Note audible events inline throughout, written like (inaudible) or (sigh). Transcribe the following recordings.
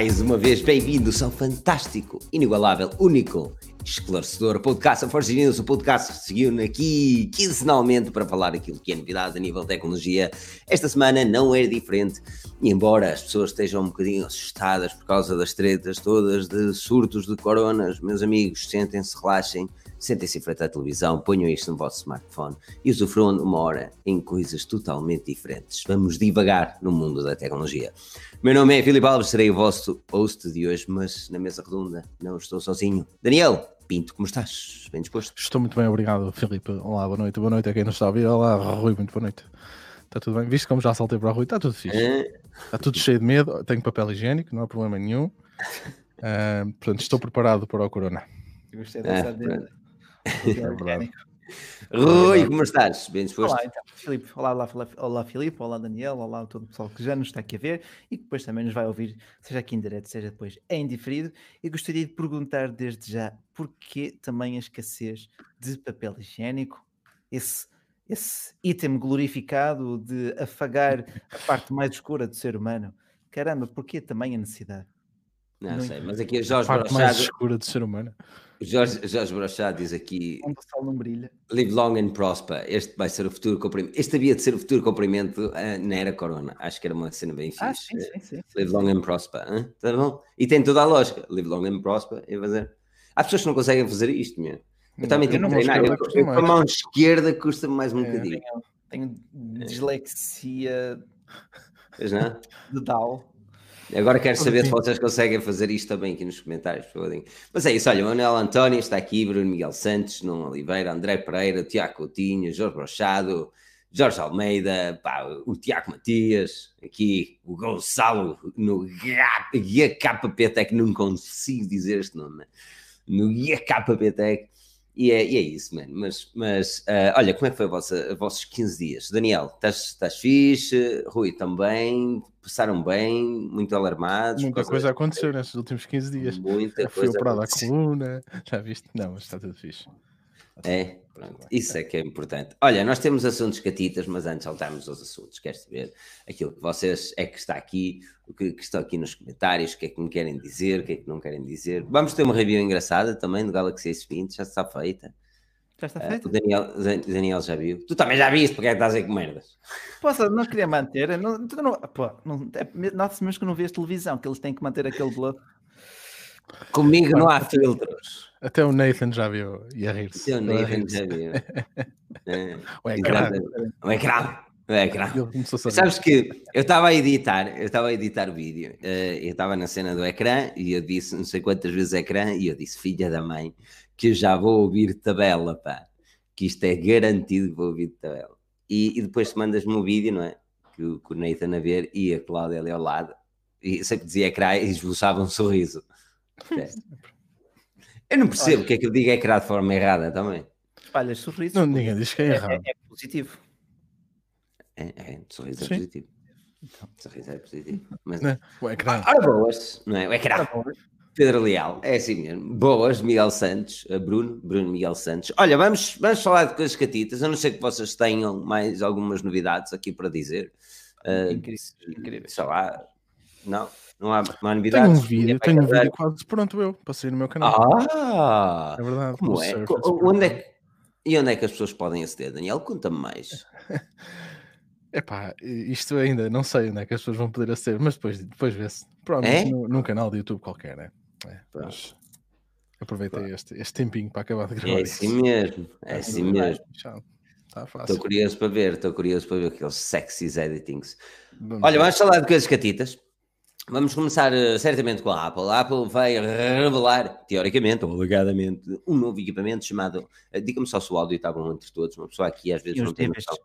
mais uma vez bem-vindos ao fantástico, inigualável, único, esclarecedor podcast da Forge News, o podcast que seguiu aqui quinzenalmente para falar aquilo que é novidade a nível de tecnologia. Esta semana não é diferente, e embora as pessoas estejam um bocadinho assustadas por causa das tretas todas de surtos de coronas, meus amigos, sentem-se, relaxem, sentem-se em frente à televisão, ponham isto no vosso smartphone e usufruam de uma hora em coisas totalmente diferentes. Vamos divagar no mundo da tecnologia. Meu nome é Filipe Alves, serei o vosso host de hoje, mas na mesa redonda não estou sozinho. Daniel Pinto, como estás? Bem disposto? Estou muito bem, obrigado, Filipe. Olá, boa noite. Boa noite a quem nos está a ouvir. Olá, Rui, muito boa noite. Está tudo bem? Viste como já saltei para o Rui? Está tudo fixe. É... Está tudo cheio de medo. Tenho papel higiênico, não há problema nenhum. Uh, portanto, estou preparado para o Corona. Gostei dessa (laughs) é, é (laughs) Rui, como estás? Bem disposto? Olá, então, Filipe. Olá, olá, olá, Filipe. Olá, Daniel. Olá, todo o pessoal que já nos está aqui a ver e que depois também nos vai ouvir, seja aqui em direto, seja depois em diferido. E gostaria de perguntar desde já porquê também a escassez de papel higiênico, esse, esse item glorificado de afagar a (laughs) parte mais escura do ser humano. Caramba, porquê também a necessidade? Não, não sei, mas aqui a Jorge a parte mais escura do ser humano. Jorge, Jorge Brochado diz aqui: Onde o sol não brilha. Live long and prosper. Este vai ser o futuro cumprimento. Este havia de ser o futuro cumprimento uh, na era Corona. Acho que era uma cena bem ah, fixe. Sim, sim, sim, Live long and prosper. Tá bom? E tem toda a lógica. Live long and prosper. E fazer. Há pessoas que não conseguem fazer isto, meu. Eu também tenho que treinar. Eu, eu, com a mão esquerda custa mais um é, bocadinho. Tenho, tenho dislexia. Pois não? (laughs) De Down. Agora quero saber se vocês conseguem fazer isto também aqui nos comentários. Mas é isso, olha, Manuel António está aqui, Bruno Miguel Santos, Nuno Oliveira, André Pereira, Tiago Coutinho, Jorge Brochado, Jorge Almeida, pá, o Tiago Matias, aqui o Gonçalo no GKPTEC, não consigo dizer este nome, no GKPTEC. E é, e é isso, mano. Mas, mas uh, olha, como é que foi a vossa, a vossos 15 dias? Daniel, estás fixe? Rui também? Passaram bem? Muito alarmados? Muita coisa aconteceu nesses últimos 15 dias. Muita já coisa. Fui operado a coluna, já viste? Não, mas está tudo fixe. É, pronto, isso é que é importante. Olha, nós temos assuntos catitas, mas antes saltarmos aos assuntos, queres saber aquilo que vocês é que está aqui, o que, que está aqui nos comentários, o que é que me querem dizer, o que é que não querem dizer. Vamos ter uma review engraçada também do Galaxy S20, já está feita. Já está feita? Uh, o Daniel, Daniel já viu. Tu também já viste, porque é que estás aí com merdas? Posso, não queria manter, não, não, pô, não, é, note-se mesmo que não vês televisão, que eles têm que manter aquele bloco. Comigo não há filtros. Até o Nathan já viu e a rir-se. Até o Nathan já viu. (laughs) é. O ecrã. O ecrã. O ecrã. Sabes que eu estava a editar, eu estava a editar o vídeo, uh, eu estava na cena do ecrã e eu disse não sei quantas vezes ecrã e eu disse, filha da mãe, que eu já vou ouvir tabela, pá. Que isto é garantido que vou ouvir tabela. E, e depois te mandas-me o vídeo, não é? Que, que o Nathan a ver e a Cláudia ali ao lado. E sempre dizia ecrã e esboçava um sorriso. (laughs) Eu não percebo o que é que eu digo é criado de forma errada também. Espalha sorriso. Não, ninguém diz que é, é errado. É, é positivo. É, é sorriso é Sim. é positivo. Então, sorriso é positivo. Mas... Não, o ecrã. Ora, boas, não é? O ecrã. Pedro Leal, é assim mesmo. Boas, Miguel Santos, Bruno, Bruno Miguel Santos. Olha, vamos, vamos falar de coisas catitas. Eu não sei que vocês tenham mais algumas novidades aqui para dizer. Uh, incrível, incrível. Sei lá, não. Não há, não há novidades. Tenho um vídeo, tenho um vídeo quase pronto eu, passei no meu canal. Ah! É verdade. Como é? onde é que, e onde é que as pessoas podem aceder, Daniel? Conta-me mais. (laughs) Epá, isto ainda não sei onde é que as pessoas vão poder aceder, mas depois, depois vê-se. Provavelmente é? num, canal de YouTube qualquer, né? É, mas aproveitei este, este tempinho para acabar de gravar. É assim mesmo, é assim mesmo. Está fácil. Estou curioso para ver, estou curioso para ver aqueles sexy editings. Olha, vamos falar de coisas catitas. Vamos começar uh, certamente com a Apple. A Apple vai revelar, teoricamente ou alegadamente, um novo equipamento chamado. Uh, Diga-me só se o áudio está bom entre todos. Uma pessoa aqui às vezes não tem noção.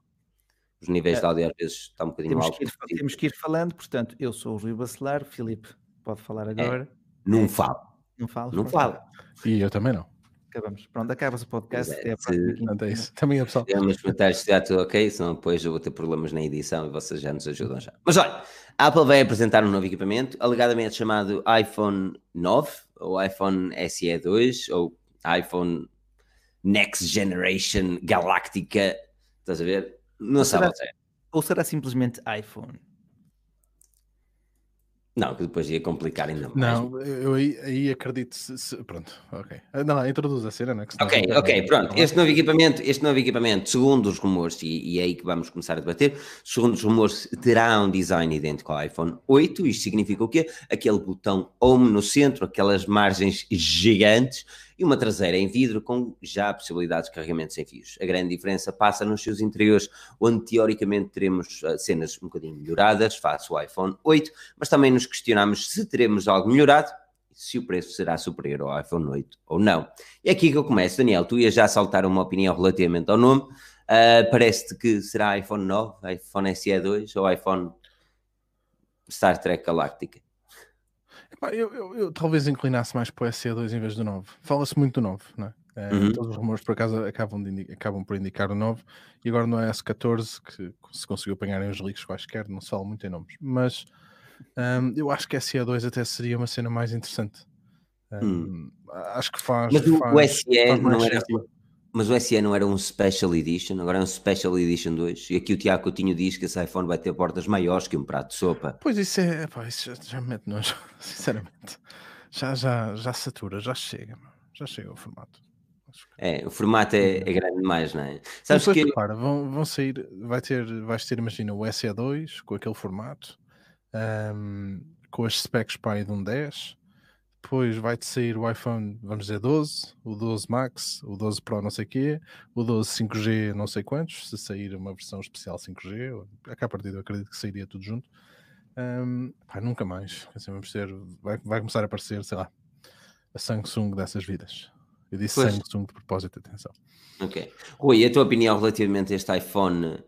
Os níveis é, de áudio às vezes estão um bocadinho temos altos. Que ir, temos que ir falando, portanto, eu sou o Rui Bacelar, Filipe pode falar é, agora. É, não é, falo. Não falo. Não falo. E eu também não acabamos. Pronto, acaba-se o podcast. É, é, se... é isso. Também é pessoal. Temos comentários se tudo ok, senão depois eu vou ter problemas na edição e vocês já nos ajudam já. Mas olha, a Apple vai apresentar um novo equipamento, alegadamente chamado iPhone 9, ou iPhone SE 2, ou iPhone Next Generation Galáctica. Estás a ver? Não ou sabe será, Ou será simplesmente iPhone? Não, que depois ia complicar ainda mais. Não, eu aí, aí acredito. Se, se, pronto, ok. Ah, não, não, introduz a cena, né? Ok, ok, pronto. Este novo equipamento, este novo equipamento, segundo os rumores, e, e é aí que vamos começar a debater, segundo os rumores, terá um design idêntico ao iPhone 8. Isto significa o quê? Aquele botão Home no centro, aquelas margens gigantes e uma traseira em vidro com já possibilidades de carregamento sem fios. A grande diferença passa nos seus interiores, onde teoricamente teremos uh, cenas um bocadinho melhoradas face ao iPhone 8, mas também nos questionamos se teremos algo melhorado se o preço será superior ao iPhone 8 ou não. E é aqui que eu começo, Daniel, tu ias já saltar uma opinião relativamente ao nome, uh, parece-te que será iPhone 9, iPhone SE 2 ou iPhone Star Trek Galactica? Eu, eu, eu, talvez inclinasse mais para o SE2 em vez do 9. Fala-se muito do 9, não é? É, uhum. Todos os rumores por acaso acabam, de, acabam por indicar o 9 e agora no S14 que se conseguiu apanhar em uns leaks quaisquer, não se fala muito em nomes, mas um, eu acho que SE2 até seria uma cena mais interessante. Um, hum. Acho que faz. Mas o, faz, o SE faz não era. Sentido. Mas o SE não era um Special Edition, agora é um Special Edition 2. E aqui o Tiago Coutinho diz que esse iPhone vai ter portas maiores que um prato de sopa. Pois isso é, pá, isso já, já me mete nojo, sinceramente. Já, já, já satura, já chega, já chega o formato. É, o formato é, é grande demais, não é? Sabes que... Vão, vão sair, vai ter, vais ter, imagina, o SE2 com aquele formato, um, com as specs para aí de um 10, depois vai-te sair o iPhone, vamos dizer 12, o 12 Max, o 12 Pro não sei o quê, o 12 5G não sei quantos, se sair uma versão especial 5G, a partir eu acredito que sairia tudo junto. Um, pá, nunca mais. Assim, vamos ter, vai, vai começar a aparecer, sei lá, a Samsung dessas vidas. Eu disse pois. Samsung de propósito, atenção. Ok. Rui, a tua opinião relativamente a este iPhone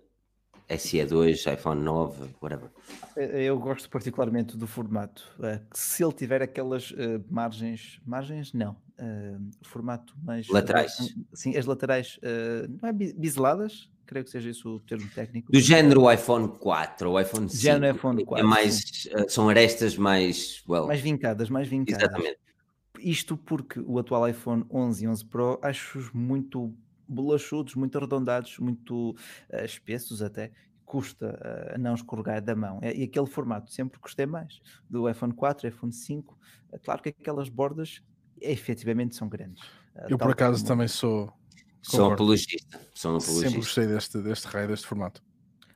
SE2, iPhone 9, whatever. Eu gosto particularmente do formato. Uh, se ele tiver aquelas uh, margens, margens não, formato mais laterais. sim, as laterais não é biseladas, creio que seja isso o termo técnico. Do género iPhone 4 ou iPhone 5. Género iPhone 4. É mais, são arestas mais, well, mais vincadas, mais vincadas. Exatamente. Isto porque o atual iPhone 11 e 11 Pro acho muito bolachudos, muito arredondados, muito uh, espessos até, custa uh, não escorregar da mão. E aquele formato sempre gostei mais do iPhone 4, iPhone 5. É claro que aquelas bordas efetivamente são grandes. Uh, Eu por acaso como... também sou. Sou apologista. Sou apologista. Sempre gostei deste, deste raio, deste formato.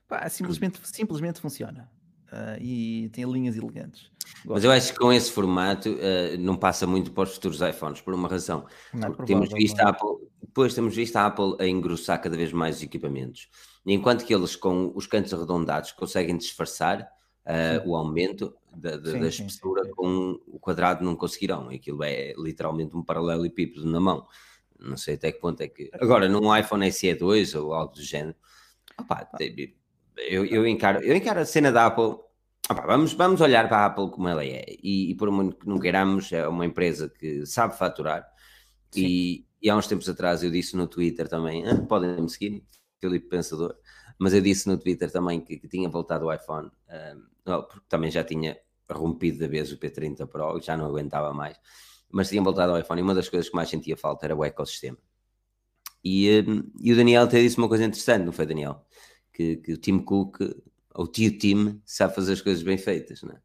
Pá, simplesmente, simplesmente funciona. Uh, e tem linhas elegantes. Gosto. Mas eu acho que com esse formato uh, não passa muito para os futuros iPhones, por uma razão. Não, é temos visto a Apple, depois temos visto a Apple a engrossar cada vez mais os equipamentos. Enquanto que eles, com os cantos arredondados, conseguem disfarçar uh, o aumento da, da, sim, da espessura, sim, sim, com o quadrado não conseguirão. Aquilo é literalmente um paralelepípedo na mão. Não sei até que ponto é que. Agora, num iPhone SE2 ou algo do género, opa, eu, eu, encaro, eu encaro a cena da Apple. Opa, vamos, vamos olhar para a Apple como ela é. E, e por muito que não queiramos, é uma empresa que sabe faturar. E, e, há uns tempos atrás eu disse no Twitter também: ah, podem me seguir, Filipe Pensador. Mas eu disse no Twitter também que, que tinha voltado o iPhone, um, porque também já tinha rompido da vez o P30 Pro, já não aguentava mais. Mas tinha voltado ao iPhone e uma das coisas que mais sentia falta era o ecossistema. E, um, e o Daniel até disse uma coisa interessante, não foi, Daniel? que, que o Tim Cook, ou o tio Tim, sabe fazer as coisas bem feitas, não é?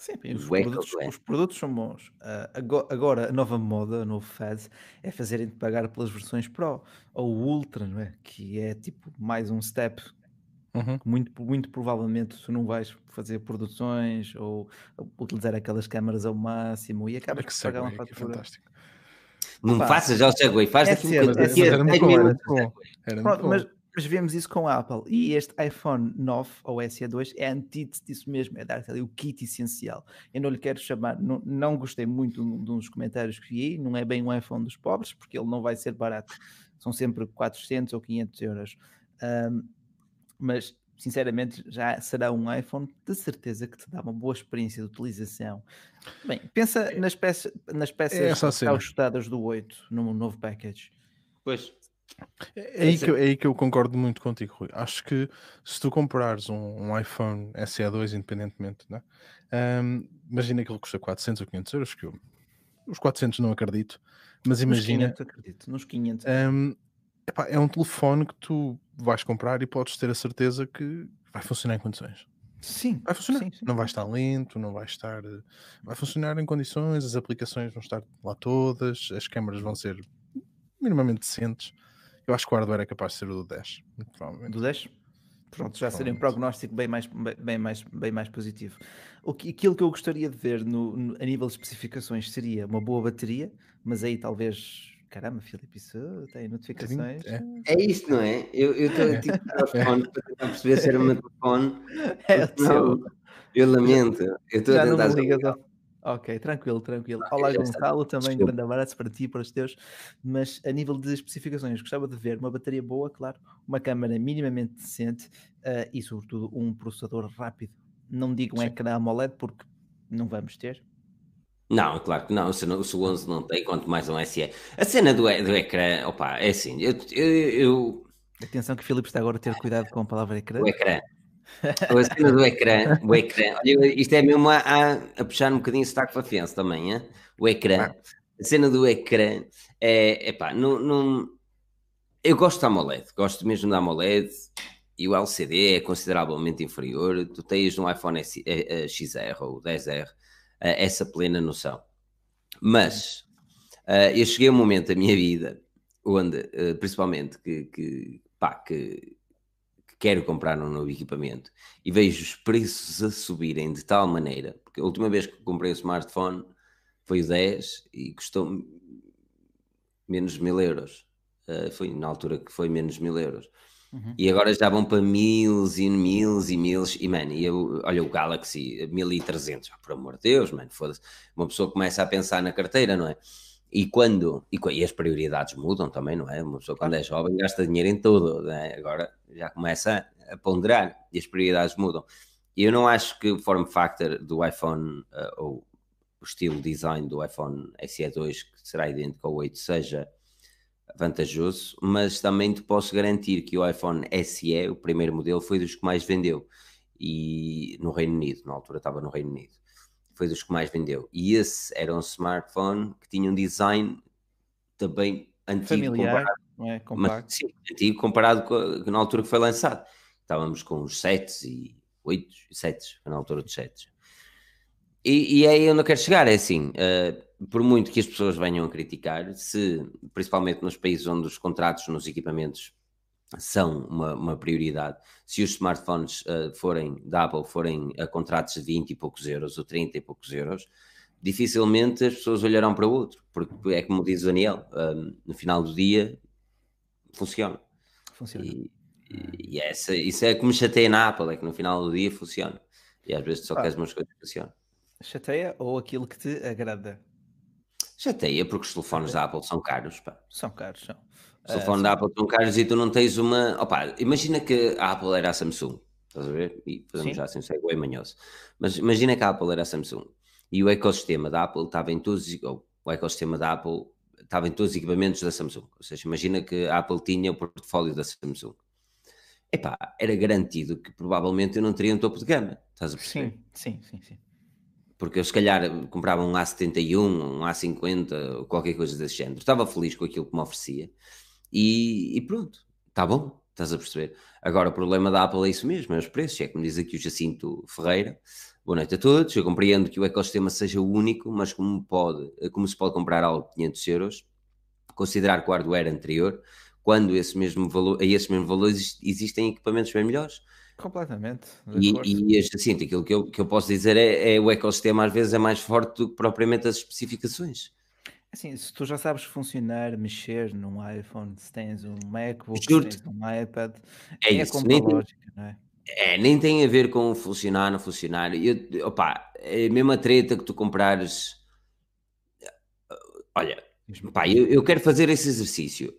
Sim, os, produtos, é. os produtos, são bons. Uh, agora, a nova moda, o novo fad, é fazerem-te pagar pelas versões Pro ou Ultra, não é? Que é tipo mais um step. Uhum. Muito, muito provavelmente tu não vais fazer produções ou utilizar aquelas câmaras ao máximo e acabas por pagar uma fatura. Fantástico. Não faças já o segue, faz é daqui um bocadinho. Era muito bom. Era bom. Mas mas vemos isso com a Apple. E este iPhone 9 ou SE2 é antítese disso mesmo, é dar-te ali o kit essencial. Eu não lhe quero chamar, não, não gostei muito de uns comentários que vi, não é bem um iPhone dos pobres, porque ele não vai ser barato. São sempre 400 ou 500 euros. Um, mas sinceramente, já será um iPhone de certeza que te dá uma boa experiência de utilização. Bem, pensa nas peças, nas peças é ajustadas do 8 no novo package. Pois, é, aí, que, é aí que eu concordo muito contigo, Rui. Acho que se tu comprares um, um iPhone SE2 independentemente, né? Um, imagina que ele custa 400 ou 500 euros, que eu, os 400 não acredito, mas imagina. Nos 500 acredito, nos 500. Um, epá, é um telefone que tu vais comprar e podes ter a certeza que vai funcionar em condições. Sim, vai funcionar. Sim, sim. Não vai estar lento, não vai estar. Vai funcionar em condições, as aplicações vão estar lá todas, as câmaras vão ser minimamente decentes. Eu acho que o hardware é capaz de ser o do 10, provavelmente. Do 10? Pronto, já seria um prognóstico bem mais, bem mais, bem mais positivo. O que, aquilo que eu gostaria de ver no, no, a nível de especificações seria uma boa bateria, mas aí talvez. Caramba, Filipe, isso tem notificações. É, é isso, não é? Eu estou a tipo (laughs) telefone para tentar perceber se era o meu telefone. É o não, eu lamento. Eu estou a tentar. Ok, tranquilo, tranquilo. Okay, Olá, Gonçalo, também Desculpa. grande abraço para ti e para os teus. Mas a nível de especificações, gostava de ver uma bateria boa, claro, uma câmera minimamente decente uh, e, sobretudo, um processador rápido. Não digo um Sim. ecrã AMOLED porque não vamos ter. Não, claro que não. Se, não, se o 11 não tem, quanto mais um SE. A cena do, do ecrã, opa, é assim. Eu, eu, eu... Atenção que o Filipe está agora a ter cuidado com a palavra ecrã. O ecrã. A cena do ecrã, o ecrã, olha, isto é mesmo a, a, a puxar um bocadinho o sotaque fafense também, hein? o ecrã, a cena do ecrã é, epá, não, não, eu gosto da AMOLED, gosto mesmo da AMOLED e o LCD é consideravelmente inferior, tu tens no iPhone XR ou 10R essa plena noção, mas eu cheguei a um momento da minha vida onde, principalmente, que, que, pá, que quero comprar um novo equipamento e vejo os preços a subirem de tal maneira, porque a última vez que comprei o smartphone foi o 10 e custou menos mil euros. Uh, foi na altura que foi menos mil euros. Uhum. E agora já vão para mil e mil e mil e, mano, e eu, olha o Galaxy 1300, por amor de Deus, mano, foda-se. Uma pessoa começa a pensar na carteira, não é? E quando, e, e, as prioridades mudam também, não é? Uma pessoa quando é jovem gasta dinheiro em tudo, é? agora já começa a ponderar e as prioridades mudam. E eu não acho que o form factor do iPhone, uh, ou o estilo design do iPhone SE2, que será idêntico ao 8, seja vantajoso, mas também te posso garantir que o iPhone SE, o primeiro modelo, foi dos que mais vendeu e no Reino Unido, na altura estava no Reino Unido foi dos que mais vendeu. E esse era um smartphone que tinha um design também antigo. Familiar, comparado, não é? Mas, sim, antigo comparado com, na altura que foi lançado. Estávamos com os 7 e 8 e 7, na altura dos 7. E, e é aí onde eu quero chegar, é assim, uh, por muito que as pessoas venham a criticar, se, principalmente nos países onde os contratos nos equipamentos são uma, uma, prioridade. Se os smartphones uh, forem da Apple forem a contratos de 20 e poucos euros ou 30 e poucos euros, dificilmente as pessoas olharão para outro, porque é como diz o Daniel, um, no final do dia funciona. Funciona. E, e, e essa, isso é como chateia na Apple, é que no final do dia funciona. E às vezes só ah. queres umas coisas que funcionam. Chateia ou aquilo que te agrada? Chateia, porque os telefones da Apple são caros. Pá. São caros, são. Os telefones uh, da Apple são caros e tu não tens uma. Opa, imagina que a Apple era a Samsung, estás a ver? E fazemos sim. já assim, segue manhoso. Mas imagina que a Apple era a Samsung e o ecossistema da Apple estava em todos. Ou, o ecossistema da Apple estava em todos os equipamentos da Samsung. Ou seja, imagina que a Apple tinha o portfólio da Samsung. Epá, era garantido que provavelmente eu não teria um topo de gama. Estás a perceber? Sim, sim, sim. sim. Porque eu se calhar comprava um A71, um A50, ou qualquer coisa desse género. Estava feliz com aquilo que me oferecia e, e pronto, está bom, estás a perceber. Agora o problema da Apple é isso mesmo, é os preços, é como diz aqui o Jacinto Ferreira. Boa noite a todos, eu compreendo que o ecossistema seja único, mas como, pode, como se pode comprar algo de 500 euros, considerar que o hardware anterior, quando esse mesmo valor, a esse mesmo valor existem equipamentos bem melhores. Completamente. E, e Jacinto, aquilo que eu, que eu posso dizer é, é o ecossistema às vezes é mais forte do que propriamente as especificações. Assim, se tu já sabes funcionar, mexer num iPhone, se tens um MacBook, se tens um iPad, é, é isso, nem lógica, não é? É, nem tem a ver com funcionar, não funcionar. Eu, opa, é a mesma treta que tu comprares. Olha, pá, eu, eu quero fazer esse exercício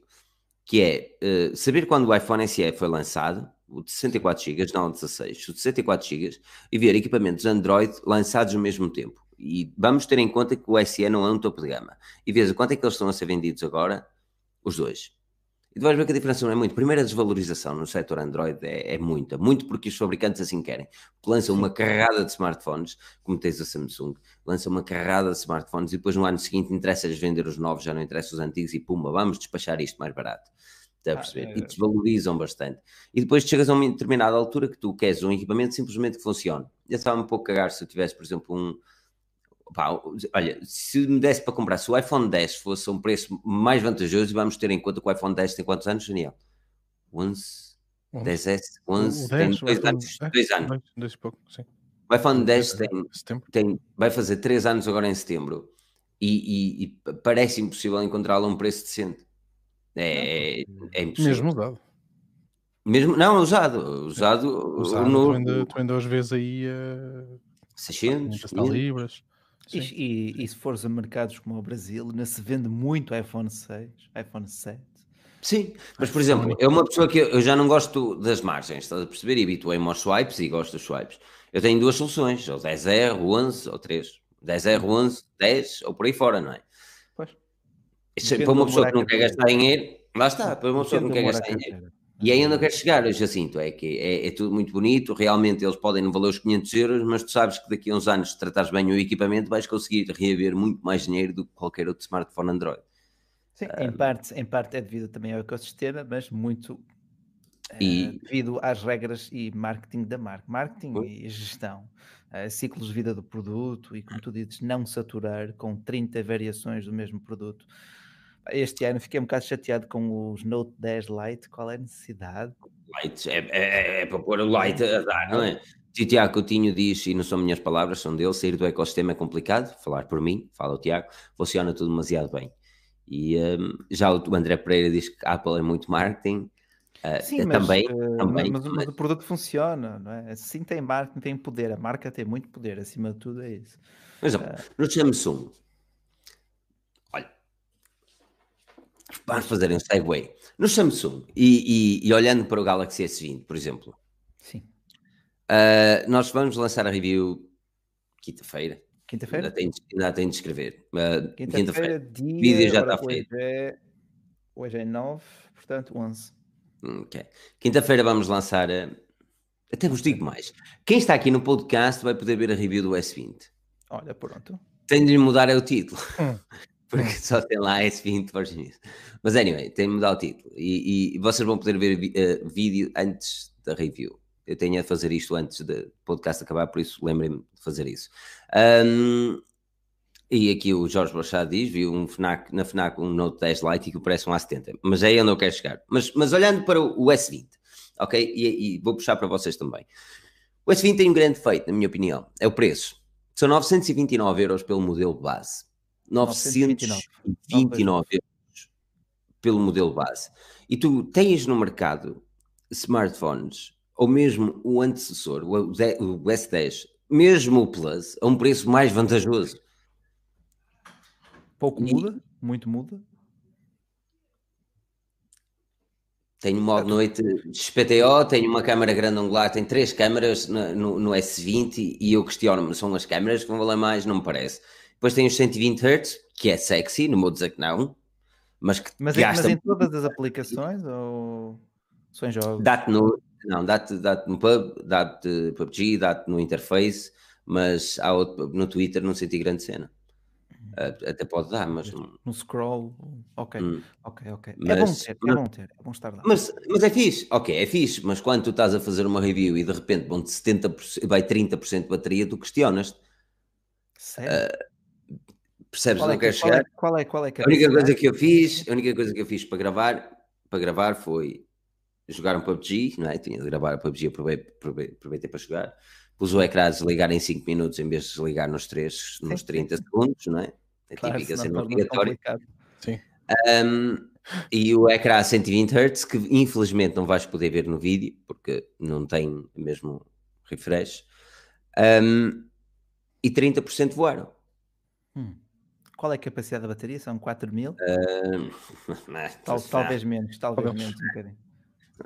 que é uh, saber quando o iPhone SE foi lançado, o de 64 GB, não o 16, o de 64 GB, e ver equipamentos Android lançados ao mesmo tempo e vamos ter em conta que o SE não é um topo de gama. E veja quanto é que eles estão a ser vendidos agora? Os dois. E tu vais ver que a diferença não é muito. Primeiro, a desvalorização no setor Android é, é muita. Muito porque os fabricantes assim querem. Lançam uma carrada de smartphones, como tens a Samsung, lançam uma carrada de smartphones e depois no ano seguinte interessa-lhes vender os novos, já não interessa os antigos e pumba, vamos despachar isto mais barato. Está a perceber? Ah, é... E desvalorizam bastante. E depois chegas a uma determinada altura que tu queres um equipamento simplesmente que funcione. Eu estava um pouco a cagar se eu tivesse, por exemplo, um. Pá, olha, se me desse para comprar, se o iPhone 10 fosse um preço mais vantajoso, vamos ter em conta que o iPhone 10 tem quantos anos, Daniel? 11, 10S, 11, 10, tem dois anos. Dois anos. Dois, pouco, sim. O iPhone 10 tem, tem, vai fazer 3 anos agora em setembro e, e, e parece impossível encontrá-lo a um preço decente. É, é impossível. Mesmo usado. Mesmo, não, usado. Usado, usado no... tu, ainda, tu ainda às vezes aí uh, 600 libras. E, e, e, se fores a mercados como o Brasil, ainda se vende muito iPhone 6, iPhone 7. Sim, mas por exemplo, é uma pessoa que eu já não gosto das margens, estás a perceber? E habituei-me aos swipes e gosto dos swipes. Eu tenho duas soluções, ou 10R, 11 ou 3. 10R, 11, 10 ou por aí fora, não é? Pois. Isso, para uma pessoa que não quer gastar dinheiro, lá está, para uma pessoa que não quer gastar dinheiro. E aí onde eu quero chegar, eu Jacinto, é que é, é, tudo muito bonito, realmente eles podem não valer os 500 euros, mas tu sabes que daqui a uns anos, se tratares bem o equipamento, vais conseguir reaver muito mais dinheiro do que qualquer outro smartphone Android. Sim, em, parte, em parte é devido também ao ecossistema, mas muito e... Uh, devido às regras e marketing da marca, marketing uh. e gestão, uh, ciclos de vida do produto e, como tu dizes, não saturar com 30 variações do mesmo produto. Este ano fiquei um bocado chateado com os Note 10 Lite. Qual é a necessidade? Lite, é, é, é para pôr o Lite a dar, não é? Tiago Coutinho diz, e não são minhas palavras, são dele, sair do ecossistema é complicado, falar por mim, fala o Tiago, funciona tudo demasiado bem. E um, já o André Pereira diz que Apple é muito marketing, uh, Sim, mas, também, uh, também mas, mas, o produto funciona, não é? Sim tem marketing, tem poder, a marca tem muito poder, acima de tudo é isso. Mas, uh, no Samsung, Vamos fazer um segue. No Samsung, e, e, e, olhando para o Galaxy S20, por exemplo, Sim. Uh, nós vamos lançar a review quinta-feira. Quinta-feira? Ainda, tem de escrever. Uh, quinta-feira, quinta o vídeo já está feito. É, hoje é 9, portanto 11. Ok. Quinta-feira vamos lançar. Até vos digo mais. Quem está aqui no podcast vai poder ver a review do S20. Olha, pronto. Tenho de mudar o título. Hum (laughs) porque só tem lá S20 Virgin Mas anyway, tem de mudar o título. E, e, vocês vão poder ver uh, vídeo antes da review. Eu tenho a fazer isto antes do podcast acabar, por isso lembrem-me de fazer isso. Um, e aqui o Jorge Machado diz: viu um FNAC, na FNAC um Note 10 Lite que parece um A70, mas é aí onde eu quero chegar. Mas, mas olhando para o S20, ok? E, e vou puxar para vocês também. O S20 tem um grande feito, na minha opinião, é o preço. São 929 euros pelo modelo base 929 euros pelo modelo base. E tu tens no mercado smartphones, ou mesmo o antecessor, o S10, mesmo o Plus, a um preço mais vantajoso. Pouco e... muda? Muito muda? Tenho modo noite XPTO, tenho uma câmera grande angular, tem três câmaras no, no, no S20 e eu questiono-me, são as câmaras que vão valer mais? Não me parece. Depois tem os 120 Hz, que é sexy, não vou dizer que não, mas que mas, gasta... mas em todas as aplicações ou só em jogos? Dá-te no, não, dá-te dá no pub, dá-te PUBG, dá-te no interface, mas há outro, no Twitter não senti grande cena. Uh, até pode dar, mas no scroll, ok, hum. ok, ok. Mas, é bom ter, é bom ter, é bom estar lá. Mas, mas é fixe, ok, é fixe, mas quando tu estás a fazer uma review e de repente vão de 70%, vai 30% de bateria, tu questionas. Sério? Uh, Percebes? Qual não é, quero chegar. Qual é, qual é, qual é a única coisa que eu fiz, a única coisa que eu fiz para gravar, para gravar foi jogar um PUBG, não é? Tinha de gravar a PUBG, aproveitei, aproveitei para jogar. Pus o ecrã a desligar em 5 minutos em vez de desligar nos 3, nos 30 segundos, não é? É claro, típica cena obrigatória. Sim. Um, e o ecrã a 120 Hz, que infelizmente não vais poder ver no vídeo, porque não tem mesmo refresh. Um, e 30% voaram. Hum. Qual é a capacidade da bateria? São 4 mil? Uh, (laughs) Tal, talvez menos, talvez menos um bocadinho.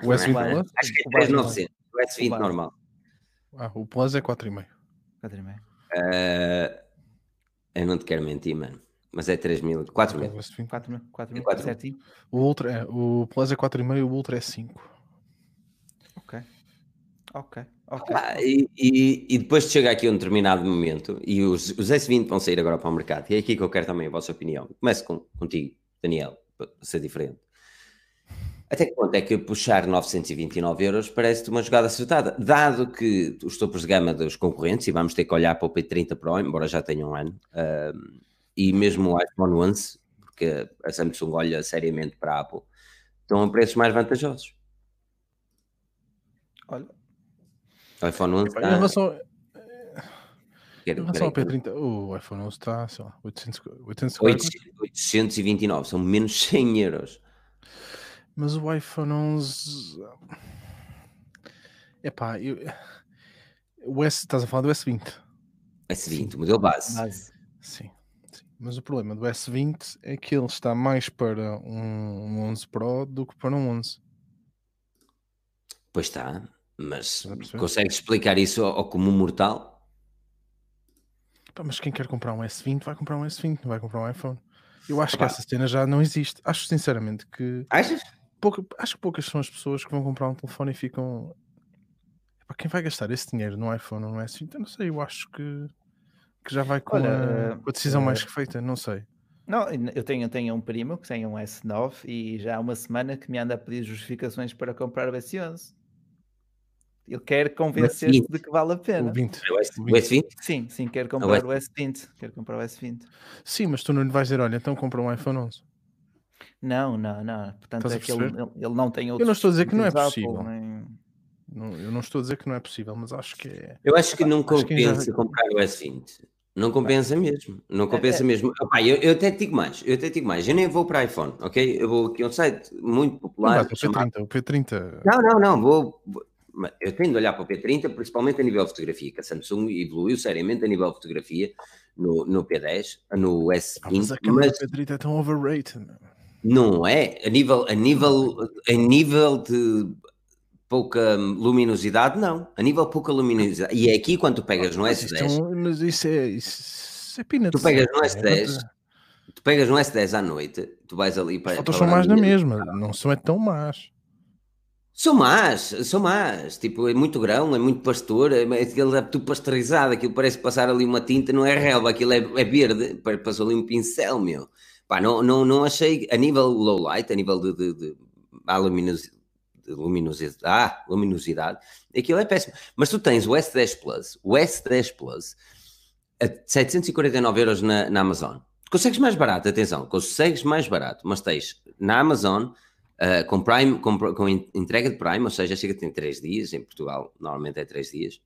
O S20 Plus? Acho que é 3900. O S20 normal. Ah, o Plus é 4,5. 4,5. Uh, eu não te quero mentir, mano. Mas é 3 mil. 4 mil. 4 mil, 4 mil, é certinho. O, Ultra é, o Plus é 4,5 e o Ultra é 5. Ok. Ok. Okay. Ah, e, e, e, depois chega aqui um determinado momento e os, os S20 vão sair agora para o mercado. E é aqui que eu quero também a vossa opinião. Começo com, contigo, Daniel, para ser diferente. Até que ponto é que puxar 929 euros parece-te uma jogada acertada? Dado que os topos de gama dos concorrentes, e vamos ter que olhar para o P30 Pro, embora já tenha um ano, uh, e mesmo o iPhone 11, porque a Samsung olha seriamente para a Apple, estão a preços mais vantajosos. Olha. O iPhone 11 está... Em relação, Quero, em relação ao P30, o iPhone 11 está, sei lá, 800, 800 829, são menos (laughs) 100 euros. Mas o iPhone 11. Epá, eu... o S, estás a falar do S20? S20, modelo base. base. Sim, sim, Mas o problema do S20 é que ele está mais para um 11 Pro do que para um 11. Pois está, mas consegues explicar isso ao, ao comum mortal? Pá, mas quem quer comprar um S20 vai comprar um S20, não vai comprar um iPhone. Eu acho que essa cena já não existe. Acho sinceramente que. Achas? pouca, acho que poucas são as pessoas que vão comprar um telefone e ficam. Para quem vai gastar esse dinheiro no iPhone ou no S20, eu não sei, eu acho que, que já vai com, Olha, a, com a, decisão uh, mais que feita, não sei. Não, eu tenho, eu tenho um primo que tem um S9 e já há uma semana que me anda a pedir justificações para comprar o S11. Ele quer convencer-te de que vale a pena. O 20. O S20? Sim, sim, quer comprar o S20. Quer comprar o S20. Sim, mas tu não lhe vais dizer, olha, então compra um iPhone 11. Não, não, não. Portanto, é que ele, ele não tem outro. Eu não estou a dizer que não é possível. Nem... Não, eu não estou a dizer que não é possível, mas acho que é. Eu acho que não compensa já... comprar o S20. Não compensa mesmo. Não compensa é, é. mesmo. Opa, eu, eu até te digo mais. Eu até te digo mais. Eu nem vou para iPhone, ok? Eu vou aqui a um site muito popular. Não, o P30, o P30. Não, não, não. Vou, eu tenho de olhar para o P30, principalmente a nível de fotografia, que a Samsung evoluiu seriamente a nível de fotografia no, no P10, no S20. Ah, mas a câmera mas... P30 é tão overrated. Não é? A nível, a nível, a nível de pouca luminosidade, não. A nível pouca luminosidade. E é aqui quando tu pegas no S10. mas isso é, isso é peanuts. Tu pegas no S10, tu pegas no S10 à noite, tu vais ali para. As fotos são mais na mesma, não são é tão más. São más, são más. Tipo, é muito grão, é muito pastor, é, aquilo é tudo pasteurizado, aquilo parece passar ali uma tinta, não é relva, aquilo é, é verde, passou ali um pincel, meu. Pá, não, não, não achei, a nível low light, a nível de, de, de, de luminosidade, ah, luminosidade, aquilo é péssimo. Mas tu tens o S10 Plus, o S10 Plus, a 749 euros na, na Amazon. Consegues mais barato, atenção, consegues mais barato, mas tens na Amazon uh, com, Prime, com, com, entrega de Prime, ou seja, chega em 3 dias, em Portugal normalmente é 3 dias,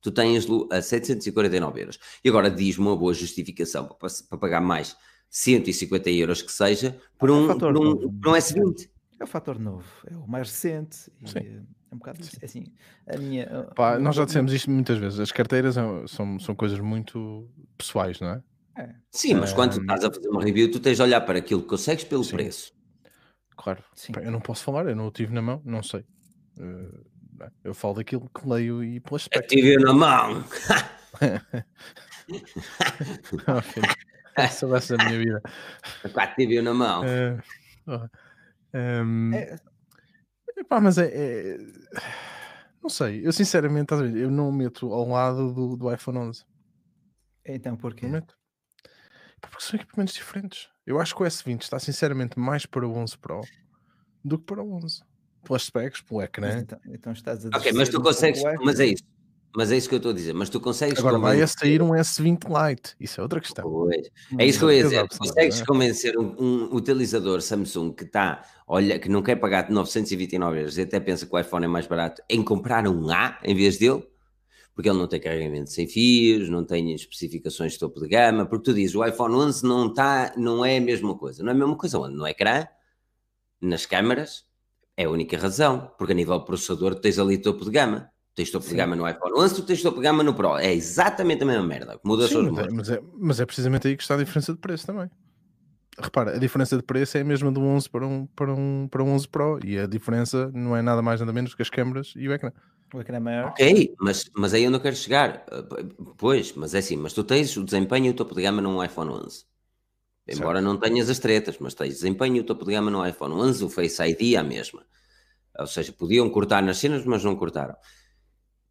tu tens a 749 euros. E agora diz-me uma boa justificação para, para pagar mais 150 euros que seja, por um, é por um, por um S20. É o fator novo, é o mais recente. Sim. É um bocado. É assim, a minha, Pá, nós já dissemos isto muitas vezes. As carteiras são, são coisas muito pessoais, não é? é. Sim, mas quando estás a fazer uma review, tu tens de olhar para aquilo que consegues pelo Sim. preço. Claro. Sim. Eu não posso falar, eu não o tive na mão, não sei. Uh, eu falo daquilo que leio e pela Eu tive na mão. Sobre essa minha vida. A tive na mão. Uh, oh, um, é... Epá, mas é, é, Não sei, eu sinceramente, eu não meto ao lado do, do iPhone 11. Então porquê? Não meto. Porque são equipamentos diferentes. Eu acho que o S20 está sinceramente mais para o 11 Pro do que para o 11. Pelas specs, pelo ecrã. Então, então estás a Ok, mas tu consegues. Mas é isso. Mas é isso que eu estou a dizer. Mas tu consegues. Agora convencer... vai a sair um S20 Lite. Isso é outra questão. Pois. É isso que eu ia dizer. Consegues convencer um, um, utilizador Samsung que está, olha, que não quer pagar 929 euros e até pensa que o iPhone é mais barato em comprar um A em vez dele? Porque ele não tem carregamento sem fios, não tem especificações de topo de gama. Porque tu dizes o iPhone 11 não, está, não é a mesma coisa. Não é a mesma coisa onde? No ecrã, nas câmaras, é a única razão. Porque a nível processador tens ali topo de gama tens topo de gama no iPhone 11, tu tens topo de gama no Pro. É exatamente a mesma merda. Muda Sim, mas, é, mas, é, mas é precisamente aí que está a diferença de preço também. Repara, a diferença de preço é a mesma do 11 para um, para um, para um 11 Pro e a diferença não é nada mais nada menos que as câmaras e o ecrã. Maior. Ok, mas, mas aí eu não quero chegar. Pois, mas é assim, mas tu tens o desempenho e o topo de gama num iPhone 11. Embora certo. não tenhas as tretas, mas tens desempenho e o topo de gama no iPhone 11, o Face ID é a mesma. Ou seja, podiam cortar nas cenas, mas não cortaram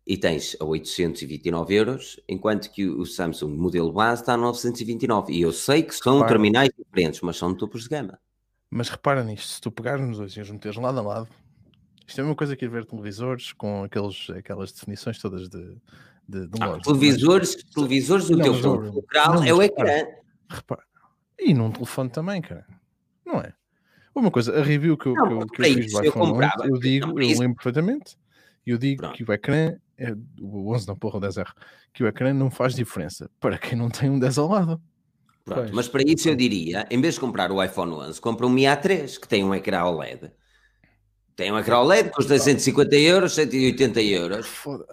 e tens a 829 euros, enquanto que o Samsung modelo base está a 929. E eu sei que são claro. terminais diferentes, mas são topos de gama. Mas repara nisto, se tu pegares nos dois e os meteres lado a lado, isto é uma coisa que ver televisores com aqueles, aquelas definições todas de, de, de ah, Televisores, mas... televisores o teu ponto focal é o ecrã. Repara, e num telefone também, cara. Não é? Uma coisa, a review que eu, não, que eu, que eu fiz do iPhone 11, eu digo, não, eu lembro perfeitamente, eu digo Pronto. que o ecrã, é, o 11 não, porra, o 10R, que o ecrã não faz diferença para quem não tem um 10 ao lado. Pronto, mas para isso eu diria, em vez de comprar o iPhone 11, compra um Mi A3, que tem um ecrã OLED. Tem um ecrã OLED, custa 150 euros, 180 euros. Foda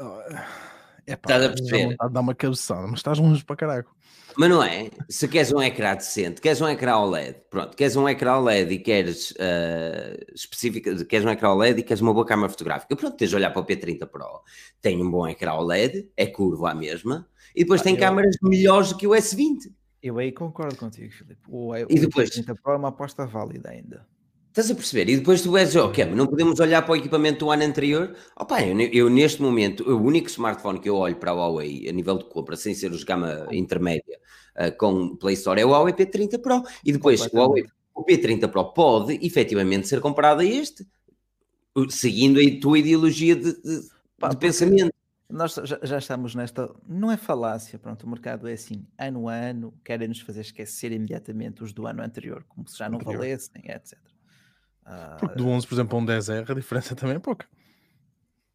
é pá, estás a perceber? Dá uma cabeçada, mas estás longe para caraco. Mas não é? Se queres um ecrã decente, queres um ecrã OLED, pronto, queres um ecrã OLED e queres uh, específica, queres um ecrã OLED e queres uma boa câmera fotográfica, pronto, tens de olhar para o P30 Pro. Tem um bom ecrã OLED, é curvo à mesma, e depois ah, tem eu... câmaras melhores do que o S20. Eu aí concordo contigo, Filipe. O, e o depois... P30 Pro é uma aposta válida ainda. Estás a perceber? E depois tu és, ok, não podemos olhar para o equipamento do ano anterior. Opa, eu, eu, neste momento, o único smartphone que eu olho para a Huawei a nível de compra, sem ser os gama intermédia uh, com Play Store, é o Huawei P30 Pro. E depois o, Huawei, o P30 Pro pode efetivamente ser comparado a este, seguindo a tua ideologia de, de, de pensamento. Nós já, já, estamos nesta, não é falácia, pronto, o mercado é assim, ano a ano, querem nos fazer esquecer imediatamente os do ano anterior, como se já não valessem, etc. Porque do 11, por exemplo, a um 10R, a diferença também é pouca.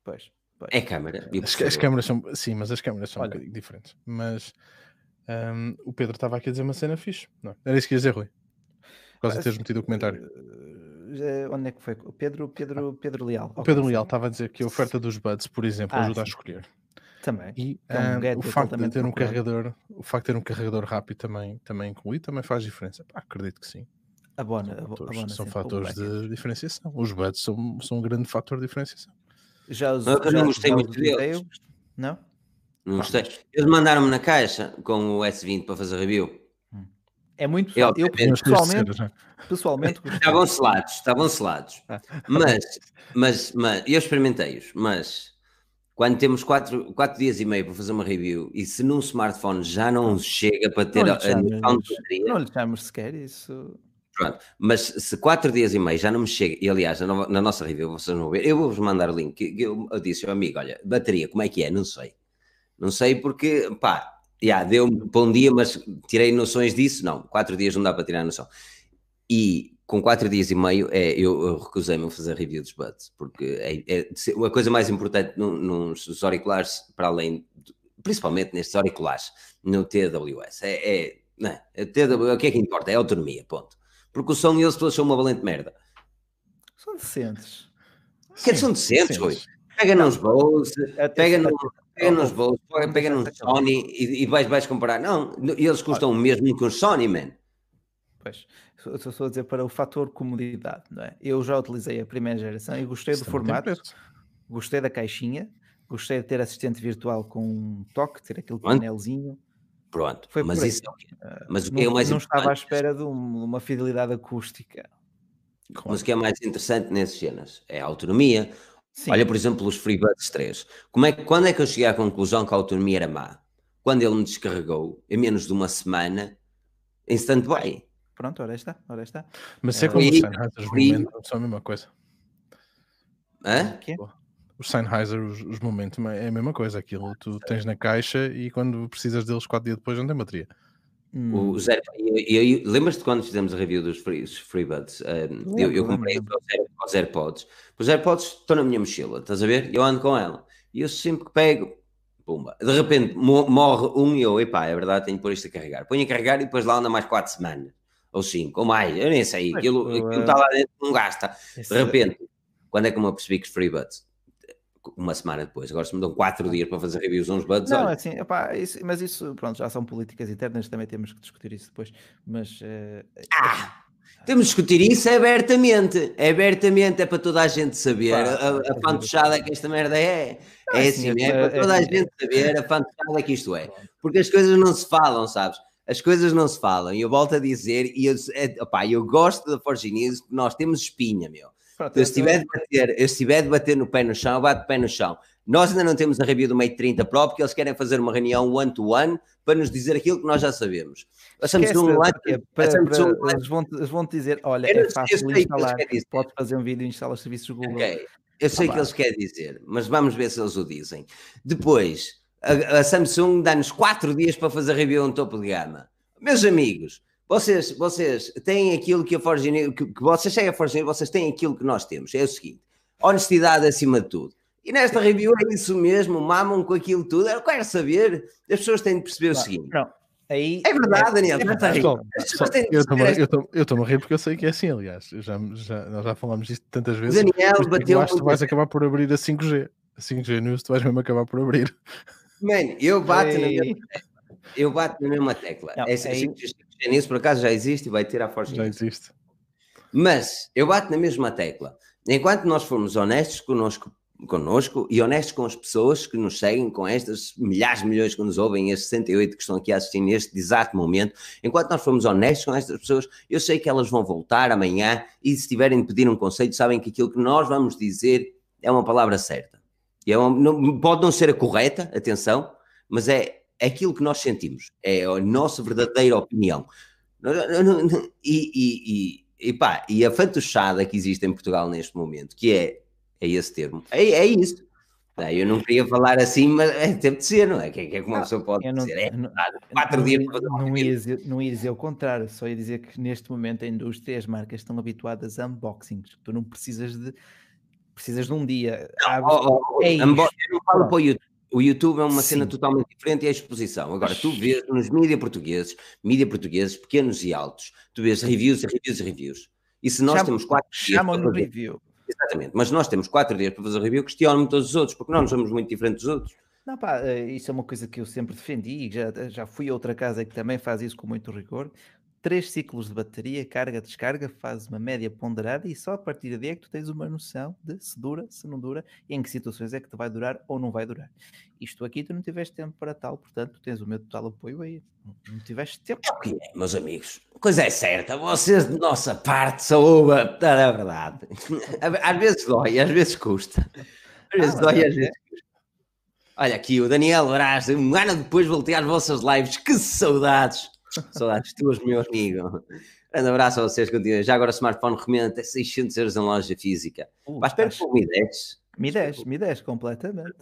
Pois. pois. É câmera. As, as, câmaras são, sim, mas as câmaras são Olha. um bocadinho diferentes. Mas um, o Pedro estava aqui a dizer uma cena fixe. Não, era isso que ia dizer, Rui. Por causa de teres metido o comentário. Uh, onde é que foi? O Pedro, Pedro, Pedro Leal. O Pedro Leal estava a dizer que a oferta dos buds, por exemplo, ah, ajuda sim. a escolher. Também. E um, um, o facto de ter um carregador, o facto de ter um carregador rápido também, também inclui, também faz diferença. Pá, acredito que sim abona, são fatores, abona são fatores de diferenciação. Os buds são, são um grande fator de diferenciação. Já os, eu já, não gostei muito deles. Não? Não gostei. Eles mandaram-me na caixa com o S20 para fazer review. Hum. É muito eu, eu pessoalmente, pessoalmente (laughs) estavam selados, estavam selados. Ah. Mas, mas, mas eu experimentei-os, mas quando temos quatro, quatro dias e meio para fazer uma review e se num smartphone já não chega para ter não a, a de Não lhe chamamos sequer isso. Pronto, mas se quatro dias e meio já não me chega, e aliás, na, na nossa review vocês vão ver, eu vou-vos mandar o link. Eu, eu disse ao amigo: olha, bateria, como é que é? Não sei. Não sei porque, pá, já deu-me para um dia, mas tirei noções disso. Não, quatro dias não dá para tirar noção. E com quatro dias e meio, é, eu, eu recusei-me a fazer review dos buds, porque é, é, a coisa mais importante nos auriculares, para além, de, principalmente nestes auriculares, no TWS, é, é, não é, TW, o que é que importa? É autonomia, ponto. Porque o som e eles todos são uma valente merda. São decentes. Que são decentes, Rui. Pega nos bolsos, pega, no, pega nos bolsos, pega num Sony e, e vais, vais comparar. Não, eles custam o mesmo que um Sony, man. Pois, estou só a dizer para o fator comodidade, não é? Eu já utilizei a primeira geração e gostei do formato, gostei da caixinha, gostei de ter assistente virtual com um toque, ter aquele panelzinho. Pronto, Foi mas isso é mas o que não, é mais não estava à espera de uma fidelidade acústica. Claro. Mas o que é mais interessante nessas cenas é a autonomia. Sim. Olha, por exemplo, os FreeBuds 3. Como é, quando é que eu cheguei à conclusão que a autonomia era má? Quando ele me descarregou, em menos de uma semana, em stand-by. Pronto, ora está, ora está. Mas é, é como os Sennheiser, são a mesma coisa. Hã? Os Sennheiser, os, os momentos, é a mesma coisa. Aquilo tu tens na caixa e quando precisas deles, quatro dias depois, não tem bateria. Hum. O zero, lembras-te quando fizemos a review dos free, FreeBuds? Um, eu, eu, comprei os, os AirPods. Os AirPods estão na minha mochila, estás a ver? Eu ando com ela. E eu sempre que pego, pumba, de repente morre um e eu, epá, é verdade, tenho que pôr isto a carregar. Ponho a carregar e depois lá anda mais quatro semanas, ou cinco, ou mais, eu nem sei. Aquilo, aquilo está lá dentro, não gasta. De repente, quando é que eu me apercebi que os FreeBuds uma semana depois. Agora se me dão quatro dias para fazer reviews uns buds. Não, olha. assim, isso, mas isso, pronto, já são políticas internas, também temos que discutir isso depois. Mas. Uh, ah! Temos de discutir isso abertamente, é abertamente, é para toda a gente saber a, a fantochada que esta merda é. Não, é assim, assim é, é, para toda a gente saber a fantochada que isto é. Porque as coisas não se falam, sabes? As coisas não se falam. E eu volto a dizer, e eu, é, opá, eu gosto da Forge News, nós temos espinha, meu. Pronto, eu, estiver de bater, eu estiver de bater no pé no chão, eu bato pé no chão. Nós ainda não temos a review do Mate 30 Pro porque eles querem fazer uma reunião one-to-one -one para nos dizer aquilo que nós já sabemos. A Samsung, lá, para, a Samsung para, eles, vão, eles vão te dizer: olha, é fácil instalar, pode fazer um vídeo e instalar os serviços do Google. Okay. Eu sei o que eles querem dizer, mas vamos ver se eles o dizem. Depois, a, a Samsung dá-nos 4 dias para fazer review no topo de gama. Meus amigos, vocês, vocês têm aquilo que a Forge que, que vocês têm a Forge vocês têm aquilo que nós temos. É o seguinte: honestidade acima de tudo. E nesta review é isso mesmo, mamam com aquilo tudo. Eu quero saber, as pessoas têm de perceber não, o seguinte. Não. Aí, é verdade, é, Daniel. É verdade. eu estou a rir porque eu sei que é assim, aliás. Já, já, nós já falamos disto tantas vezes. Daniel bateu. Eu tu vais acabar por abrir a 5G. A 5G News tu vais mesmo acabar por abrir. Mano, eu bato na mesma tecla. Eu bato na mesma tecla. Não, Essa aí... 5G News por acaso já existe e vai ter a força. Já existe. Mas eu bato na mesma tecla. Enquanto nós formos honestos connosco connosco e honestos com as pessoas que nos seguem, com estas milhares de milhões que nos ouvem, estes 68 que estão aqui a assistir neste exato momento. Enquanto nós formos honestos com estas pessoas, eu sei que elas vão voltar amanhã e se tiverem de pedir um conselho, sabem que aquilo que nós vamos dizer é uma palavra certa. E é uma, não, pode não ser a correta, atenção, mas é aquilo que nós sentimos, é a nossa verdadeira opinião. E, e, e, e, pá, e a fantochada que existe em Portugal neste momento, que é é esse termo. É, é isso. Eu não queria falar assim, mas é, tempo de ser, não é? Que, é que uma pessoa pode não, dizer? É, não, quatro não, dias para não, ia dizer, não ia dizer o contrário, só ia dizer que neste momento a indústria e as marcas estão habituadas a unboxings. Tu não precisas de precisas de um dia. Não, oh, oh, é eu não falo para o YouTube. O YouTube é uma Sim. cena totalmente diferente e é a exposição. Agora, tu vês nos mídias portugueses, mídia portugueses, pequenos e altos, tu vês reviews e reviews e reviews. E se nós Chama, temos quatro. Chamam no review. Exatamente, mas nós temos quatro dias para fazer review, questionam-me todos os outros, porque nós não somos muito diferentes dos outros. Não, pá, eh, isso é uma coisa que eu sempre defendi, já, já fui a outra casa que também faz isso com muito rigor três ciclos de bateria, carga, descarga, faz uma média ponderada e só a partir daí é que tu tens uma noção de se dura, se não dura e em que situações é que te vai durar ou não vai durar. Isto aqui tu não tiveste tempo para tal, portanto tu tens o meu total apoio aí. Não tiveste tempo. É o que é, meus amigos. Coisa é certa, vocês de nossa parte são uma. É verdade. (laughs) Às vezes dói, às vezes custa. Às vezes ah, dói, às vezes custa. Olha aqui, o Daniel Horaz, um ano depois voltei às vossas lives, que saudades! Saudades tuas, meu amigo. Grande abraço a vocês. Continuem. Já agora o smartphone recomenda até 600 euros em loja física. Uh, Mas espera por Mi 10. Mi 10, Mi 10, completamente.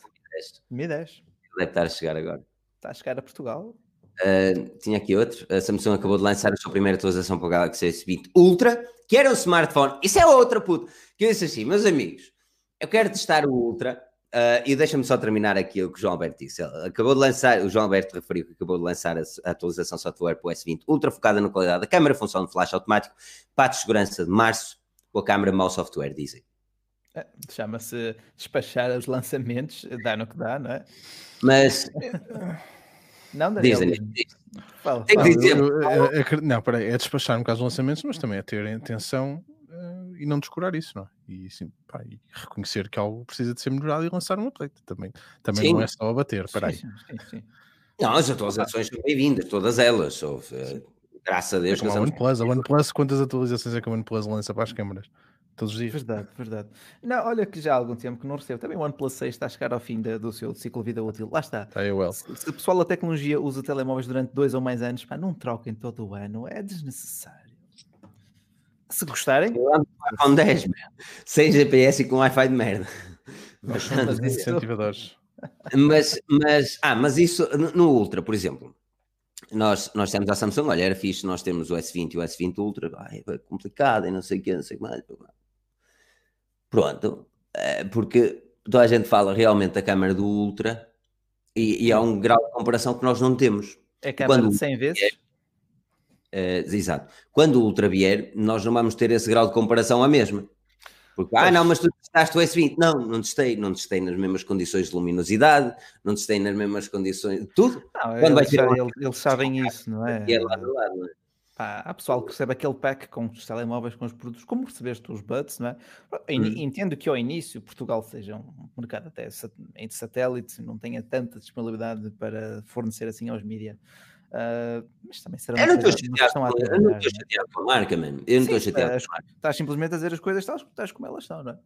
Mi 10. Deve estar a chegar agora. Está a chegar a Portugal. Uh, tinha aqui outro. A Samsung acabou de lançar a sua primeira atualização para o Galaxy S20 Ultra, que era um smartphone. Isso é outra, puto. Que eu disse assim, meus amigos, eu quero testar o Ultra Uh, e deixa-me só terminar aqui o que o João Alberto disse. Ele acabou de lançar, o João Alberto referiu que acabou de lançar a, a atualização software para o S20 ultra focada na qualidade da câmera, função de flash automático, patch de segurança de março, com a câmera mau software, dizem. É, Chama-se despachar os lançamentos, dá no que dá, não é? Mas. não, Daniel. Dizem, Fala, fala. Dizer, eu, eu, eu, não, peraí, é despachar no caso dos lançamentos, mas também é ter intenção uh, e não descurar isso, não é? E, sim, pá, e reconhecer que algo precisa de ser melhorado e lançar um update também. Também não é só abater, peraí. Sim, sim, sim. Não, as atualizações são bem-vindas, todas elas. Só, uh, graças a Deus. É como a OnePlus, a OnePlus, quantas atualizações é que a OnePlus lança para as câmaras? Todos os dias. Verdade, verdade. Não, olha que já há algum tempo que não recebo. Também o OnePlus 6 está a chegar ao fim de, do seu ciclo de vida útil. Lá está. Está aí, well. se, se o pessoal da tecnologia usa telemóveis durante dois ou mais anos, pá, não troquem todo o ano. É desnecessário. Se gostarem. iPhone 10, (laughs) sem GPS e com Wi-Fi de merda. Mas, mas, incentivadores. Mas, mas, ah, mas isso no Ultra, por exemplo, nós, nós temos a Samsung, olha, era fixe, nós temos o S20 e o S20 Ultra, ai, é complicado e não sei o que, não sei o que mais. Pronto, eh, porque toda a gente fala realmente da câmera do Ultra e, e há um grau de comparação que nós não temos. É câmera Quando, de 100 vezes? Uh, exato. Quando o Ultra vier, nós não vamos ter esse grau de comparação à mesma. Porque, ah, não, mas tu testaste o S20. Não, não testei. Não testei nas mesmas condições de luminosidade, não testei nas mesmas condições. Tudo. Não, Quando eles, vai eles, eles sabem (laughs) isso, não é? é do lado, não é? Pá, há pessoal que recebe aquele pack com os telemóveis, com os produtos, como recebeste os buds, não é? Hum. Entendo que ao início Portugal seja um mercado até entre satélites, não tenha tanta disponibilidade para fornecer assim aos mídias Uh, mas também será eu não estou chateado, eu não estou chateado com a marca, mano. Eu não estou chateado. Estás, estás simplesmente a dizer as coisas estás, estás como elas estão, não é?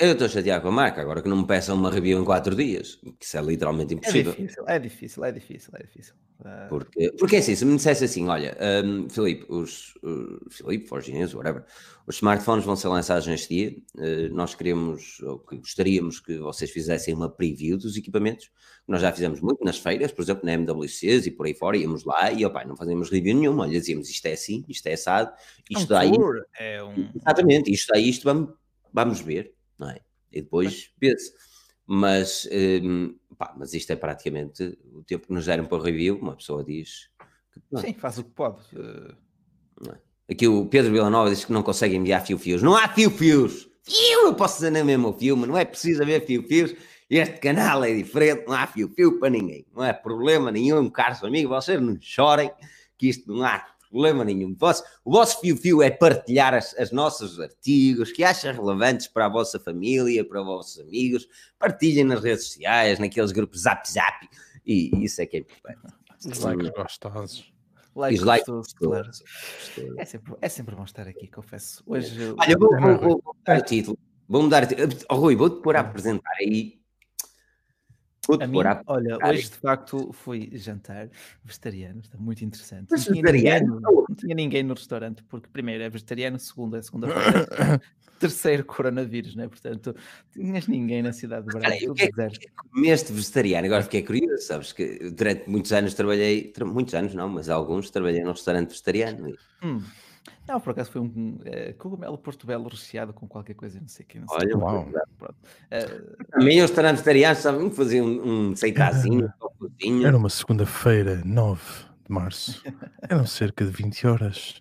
Eu estou chateado com a marca, agora que não me peçam uma review em 4 dias, que isso é literalmente é impossível. É difícil, é difícil, é difícil, é difícil. Uh... Porque, porque é assim, se me dissesse assim, olha, um, Filipe, os, os Filipe, Forginense, whatever, os smartphones vão ser lançados neste dia, uh, nós queremos, ou que gostaríamos que vocês fizessem uma preview dos equipamentos, nós já fizemos muito nas feiras, por exemplo, na MWCs e por aí fora, íamos lá e, opa, não fazíamos review nenhuma, olha, dizíamos isto é assim, isto é assado, isto é um daí... É um... Exatamente, isto daí, isto vamos, vamos ver não é? E depois vê-se. Mas, um, pá, mas isto é praticamente o tempo que nos deram para o review. Uma pessoa diz que, Sim, faz o que pode. Uh... Aqui o Pedro Villanova diz que não consegue enviar fio-fios. Não há fio-fios! Fio, eu posso dizer na mesma filme, não é preciso haver fio-fios. Este canal é diferente, não há fio-fio para ninguém. Não é problema nenhum, caros amigos, vocês não chorem, que isto não há problema nenhum. O vosso, o vosso fio-fio é partilhar as, as nossos artigos que acham relevantes para a vossa família, para os vossos amigos. Partilhem nas redes sociais, naqueles grupos zap zap. E isso é que é importante. Likes gostosos. Likes like gostosos, claro. É sempre, é sempre bom estar aqui, confesso. Hoje, Olha, vou, vou, vou, vou mudar o título. Vou mudar o título. Oh, Rui, vou-te pôr a apresentar aí a mim, olha, hoje de facto fui jantar vegetariano, está muito interessante. Mas não, tinha ninguém, não tinha ninguém no restaurante, porque primeiro é vegetariano, segundo é segunda-feira, (coughs) terceiro coronavírus, não é? Portanto, tinhas ninguém na cidade de Braga. O que, é, que comeste vegetariano? Agora fiquei curioso, sabes que durante muitos anos trabalhei, muitos anos não, mas alguns trabalhei num restaurante vegetariano. E... Hum. Não, por acaso foi um uh, cogumelo portobello recheado com qualquer coisa, não sei o que. Não sei Olha, uau. Pronto. Uh, Também os vegetarianos sabiam fazer um, um seitazinho, um (laughs) Era uma segunda-feira, 9 de março. Eram cerca de 20 horas.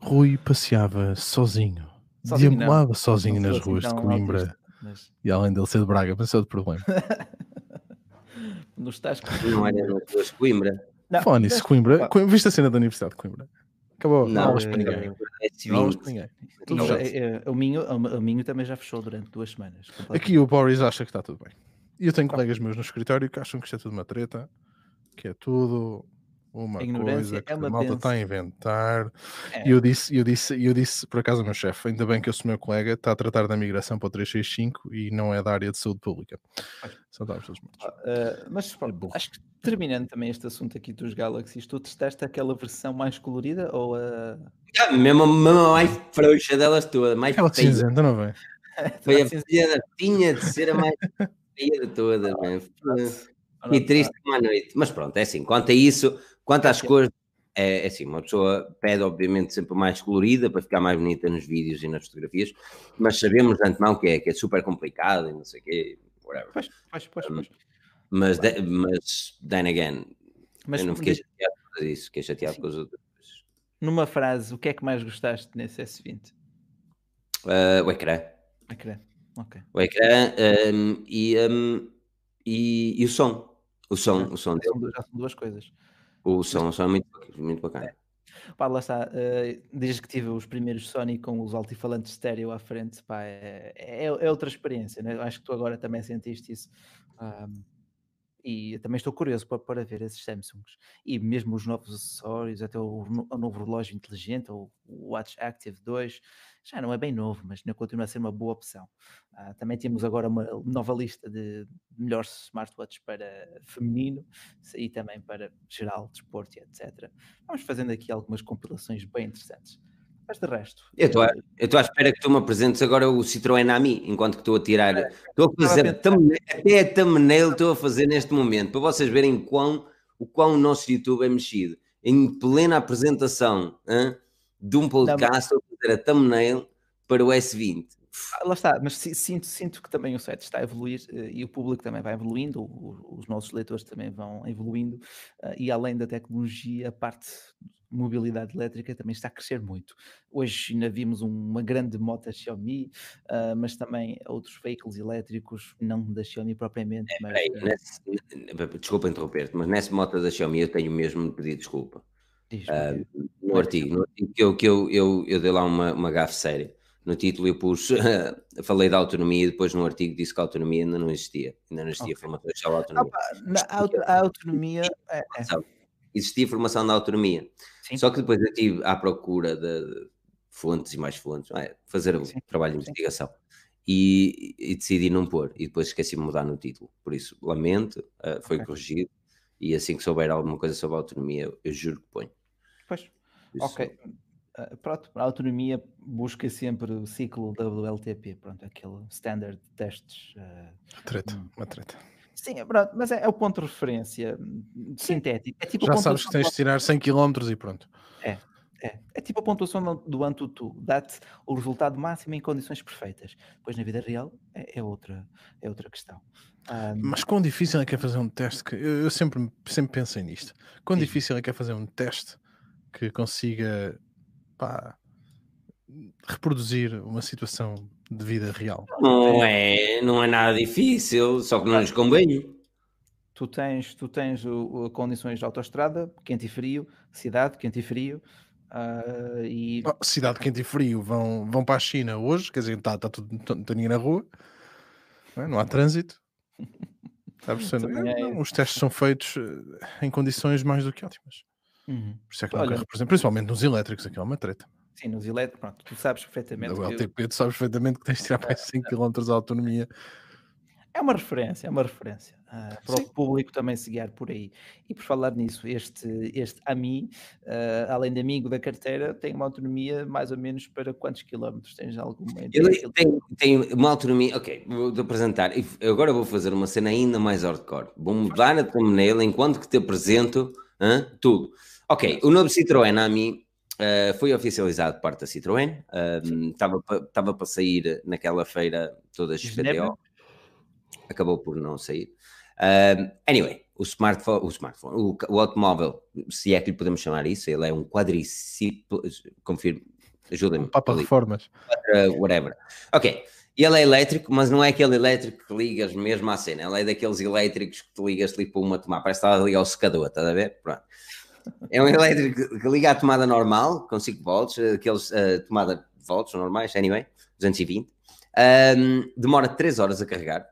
Rui passeava sozinho. sozinho deambulava sozinho não nas ruas de Coimbra. Mas... E além dele ser de Braga, mas é outro problema. não estás com... Não era nas ruas de Coimbra. Fone, Coimbra. Viste a cena da Universidade de Coimbra? Acabou. Não, não ninguém. Não ninguém. Já, é, é, o, Minho, o Minho também já fechou durante duas semanas. Aqui o Boris acha que está tudo bem. E eu tenho colegas meus no escritório que acham que isto é tudo uma treta, que é tudo uma coisa que é uma a malta está a inventar. É. E eu disse, eu disse, eu disse por acaso ao meu chefe, ainda bem que esse meu colega está a tratar da migração para o 365 e não é da área de saúde pública. São todos mortos. Uh, mas pronto, acho que terminando também este assunto aqui dos Galaxies, tu testaste aquela versão mais colorida ou a. Ah, mesmo, mesmo mais frouxa delas todas, mais Aquela cinzenta, não vem? (laughs) Foi a cinzenta, tinha de ser a mais (laughs) feia de todas, E triste uma noite. Mas pronto, é assim, quanto a isso, quanto às cores, é, é assim, uma pessoa pede obviamente sempre mais colorida para ficar mais bonita nos vídeos e nas fotografias, mas sabemos de antemão que é, que é super complicado e não sei o quê, whatever. Pois, pois, pois, pois. Mas, de, mas then again, mas, eu não fiquei chateado por isso, fiquei chateado com as outras coisas. Numa frase, o que é que mais gostaste nesse S20? Uh, o ecrã. O ecrã, ok. O ecrã um, e, um, e, e, o som. O som, o som dele. Já são duas coisas. O som, o som é muito, muito bacana. É. Pá, lá está, uh, desde que tive os primeiros Sony com os altifalantes estéreo à frente, pá, é, é, é outra experiência, né? acho que tu agora também sentiste isso. Um, e também estou curioso para, para ver esses Samsungs e mesmo os novos acessórios, até o, o novo relógio inteligente, o Watch Active 2, já não é bem novo, mas continua a ser uma boa opção. Uh, também temos agora uma nova lista de melhores smartwatches para feminino e também para geral, desporto e etc. Vamos fazendo aqui algumas compilações bem interessantes. Mas de resto. Eu estou, à, estou à espera que tu me apresentes agora o Citroën AMI, enquanto que estou a tirar. É, estou a fazer até a thumbnail estou a fazer neste momento, para vocês verem quão, o quão o nosso YouTube é mexido. Em plena apresentação hein, de um podcast, estou a fazer a thumbnail para o S20. Ah, lá está, mas sinto, sinto que também o site está a evoluir eh, e o público também vai evoluindo, os nossos leitores também vão evoluindo, eh, e além da tecnologia, a parte mobilidade elétrica também está a crescer muito. Hoje ainda vimos uma grande moto Xiaomi, uh, mas também outros veículos elétricos, não da Xiaomi propriamente. É, mas... Nesse, desculpa interromper-te, mas nessa moto da Xiaomi eu tenho mesmo de pedir desculpa. Uh, no artigo, no artigo que, eu, que eu, eu, eu dei lá uma, uma gafe séria. No título eu pus, (laughs) falei da autonomia e depois no artigo disse que a autonomia ainda não existia. Ainda não existia okay. formação de autonomia. Ah, a, a autonomia... É, é existia formação da autonomia. Sim. Só que depois eu estive à procura de fontes e mais fontes, é, fazer um Sim. trabalho de investigação. e, e, decidi não pôr. E depois esqueci de mudar no título. Por isso, lamento, uh, foi okay. corrigido. E assim que souber alguma coisa sobre a autonomia, eu, eu juro que ponho. Pois, isso... ok. Uh, pronto, a autonomia busca sempre o ciclo WLTP, pronto, aquele standard de testes. Uh, uma treta, hum. uma treta. Sim, é pronto, mas é, é, o ponto de referência sintético. É tipo Já sabes que tens de tirar 100 km e pronto. É, é, é tipo a pontuação do Antutu, dá-te o resultado máximo em condições perfeitas. Pois na vida real é, é outra, é outra questão. Um... Mas quão difícil é que é fazer um teste? Que, eu, eu sempre, sempre pensei nisto. Quão Sim. difícil é que é fazer um teste que consiga pá, reproduzir uma situação de vida real? Não é, não é nada difícil, só que não nos convém. Tu tens, tu tens o, o, condições de autoestrada, quente e frio, cidade, quente e frio, Uh, e... Oh, cidade quente e frio vão, vão para a China hoje, quer dizer, está tá tudo tá ninguém na rua, não, é? não há trânsito. (laughs) Está é, os testes são feitos eh, em condições mais do que ótimas. Uhum. Por isso é que Olha, representa, principalmente nos elétricos, aqui é uma treta. Sim, nos elétricos, pronto, tu sabes perfeitamente. No LTP, eu... tu sabes perfeitamente que tens de tirar mais 5 km de autonomia é uma referência, é uma referência uh, para Sim. o público também se guiar por aí. E por falar nisso, este, este AMI, uh, além de amigo da carteira, tem uma autonomia mais ou menos para quantos quilómetros? Tens alguma Ele tem, tem uma autonomia, ok, vou apresentar. Agora vou fazer uma cena ainda mais hardcore. Vou mudar a thumbnail enquanto que te apresento hein, tudo. Ok, o novo Citroën AMI Uh, foi oficializado por parte da Citroën, estava uh, para sair naquela feira toda XPTO acabou por não sair. Uh, anyway, o smartphone, o, smartphone o, o, automóvel, se é que lhe podemos chamar isso, ele é um quadriciclo, confirmo, ajudem-me. Papa Reformas. Uh, whatever. Ok, ele é elétrico, mas não é aquele elétrico que ligas mesmo à cena, ele é daqueles elétricos que tu ligas ali para uma tomada, parece que está a ligar ao secador, estás a ver? Pronto. É um elétrico que liga à tomada normal, com 5 volts, aqueles uh, tomada de volts normais, anyway, 220. Um, demora 3 horas a carregar,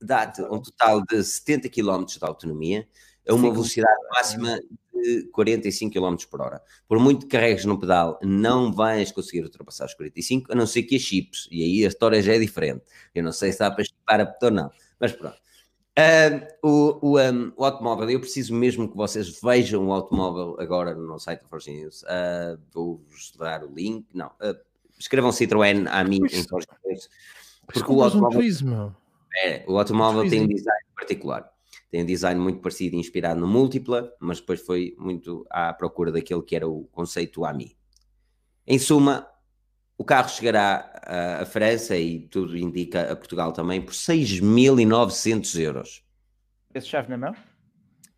dá-te um total de 70 km de autonomia a uma velocidade máxima de 45 km por hora. Por muito que carregues no pedal, não vais conseguir ultrapassar os 45, a não ser que a chips, e aí a história já é diferente. Eu não sei se dá para chipar a ou não, mas pronto. Uh, o, o, um, o, automóvel, eu preciso mesmo que vocês vejam o automóvel agora no site da Forge News. Uh, Vou-vos dar o link. Não, uh, escrevam Citroën a mim em Forge News. Porque o automóvel. É, o automóvel tem um design particular. Tem um design muito parecido, inspirado no Múltipla, mas depois foi muito à procura daquele que era o conceito AMI. Em suma, o carro chegará à, França e tudo indica a Portugal também por 6.900 euros. Esse chave na mão?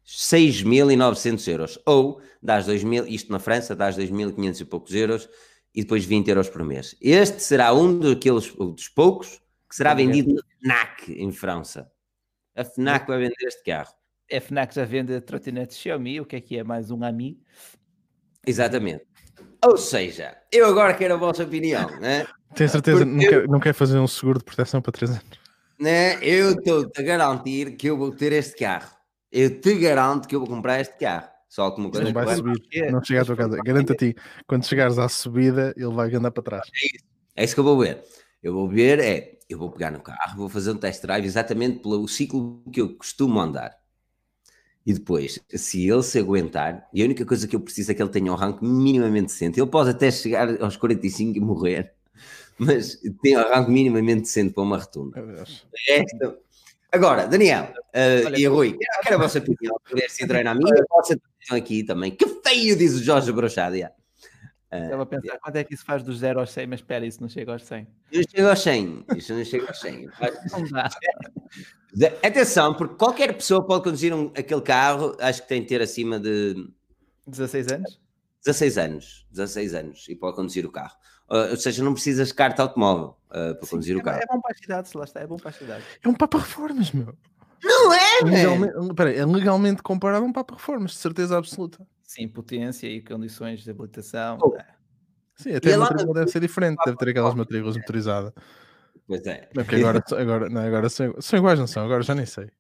6.900 euros. Ou, dás 2.000, isto na França, dás 2.500 e poucos euros e depois 20 euros por mês. Este será um daqueles, dos poucos que será vendido na FNAC em França. A FNAC vai vender este carro. A FNAC já vende trotinetes Xiaomi, o que é que é mais um AMI? Exatamente. Ou seja, eu agora quero a vossa opinião, né? Tenho certeza, não, eu... quer, não quer fazer um seguro de proteção para 3 anos? Né? Eu estou-te a garantir que eu vou ter este carro. Eu te garanto que eu vou comprar este carro. Só como coisa. Não vai subir, não chega à tua casa. Garanto a ti, quando chegares à subida, ele vai andar para trás. É isso, é isso que eu vou ver. Eu vou ver, é eu vou pegar no carro, vou fazer um test drive exatamente pelo ciclo que eu costumo andar. E depois, se ele se aguentar, e a única coisa que eu preciso é que ele tenha um arranque minimamente decente. Ele pode até chegar aos 45 e morrer, (laughs) mas tem um arranque minimamente decente para uma rotunda. Esta... Agora, Daniel uh, Olha, e Rui, quero a vossa opinião sobre este Citroën a minha, a vossa aqui também. Que feio, diz o Jorge Brochadia. Estava a pensar quanto é que isso faz dos 0 aos 100, mas espera, isso não chega aos 100. Isso chega aos 100, isso não chega aos 100. (laughs) não dá. Atenção, porque qualquer pessoa pode conduzir um, aquele carro, acho que tem que ter acima de 16 anos? 16 anos, 16 anos, e pode conduzir o carro. Uh, ou seja, não precisas de carta automóvel uh, para Sim, conduzir é, o carro. É bom para a cidade, se lá está, é bom para a cidade. É um Papa Reformas, meu. Não é, legalmente, peraí, é legalmente comparado a um Papa Reformas, de certeza absoluta. Sim, potência e condições de habilitação. Oh. É. Sim, até a matrícula deve ser diferente, deve ter aquelas matrículas motorizadas. Pois é. Porque agora, agora, não, agora são, são iguais, não são? Agora já nem sei.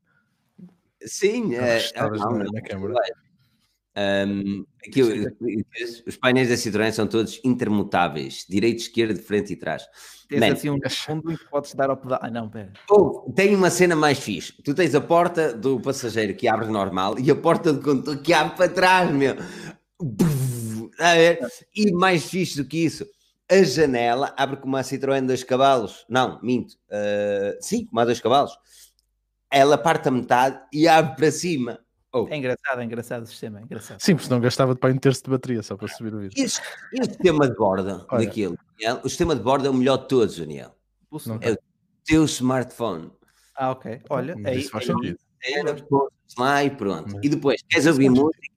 Sim, é, estavas na, na câmara. Um, aqui, os painéis da Citroën são todos intermutáveis, direito, esquerdo, frente e trás. Tens Man, assim um fundo que podes dar ao pedal. Ah, não, pera. Tem uma cena mais fixe. Tu tens a porta do passageiro que abre normal e a porta do condutor que abre para trás, meu. A ver? E mais fixe do que isso, a janela abre com uma Citroën dois cavalos. Não, minto. Uh, sim, com dois cavalos. Ela parte a metade e abre para cima. Oh. É engraçado, é engraçado o sistema, é engraçado. Sim, porque não gastava de para um terço de bateria só para subir o vídeo. E, o sistema de borda daquilo, Daniel, o sistema de borda é o melhor de todos, Daniel. É o teu smartphone. Ah, ok. Olha, Mas aí, faz sentido. É, lá e pronto. Mas... E depois, queres ouvir música?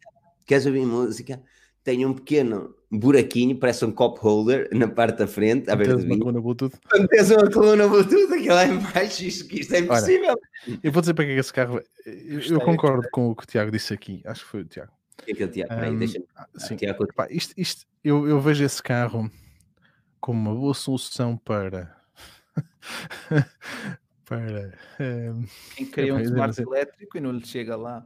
Queres ouvir música? tem um pequeno buraquinho, parece um cup holder na parte da frente. A ver uma coluna Bluetooth. Quando tens uma coluna Bluetooth, aquilo lá embaixo, isto, isto é impossível. Olha, eu vou dizer para que é que esse carro. Eu, eu concordo com o que o Tiago disse aqui. Acho que foi o Tiago. Que é que é o Tiago? Peraí, um, deixa-me. Ah, sim. Tiago... Pá, isto, isto, eu, eu vejo esse carro como uma boa solução para. (laughs) para. Um, Quem queria um smart elétrico e não lhe chega lá.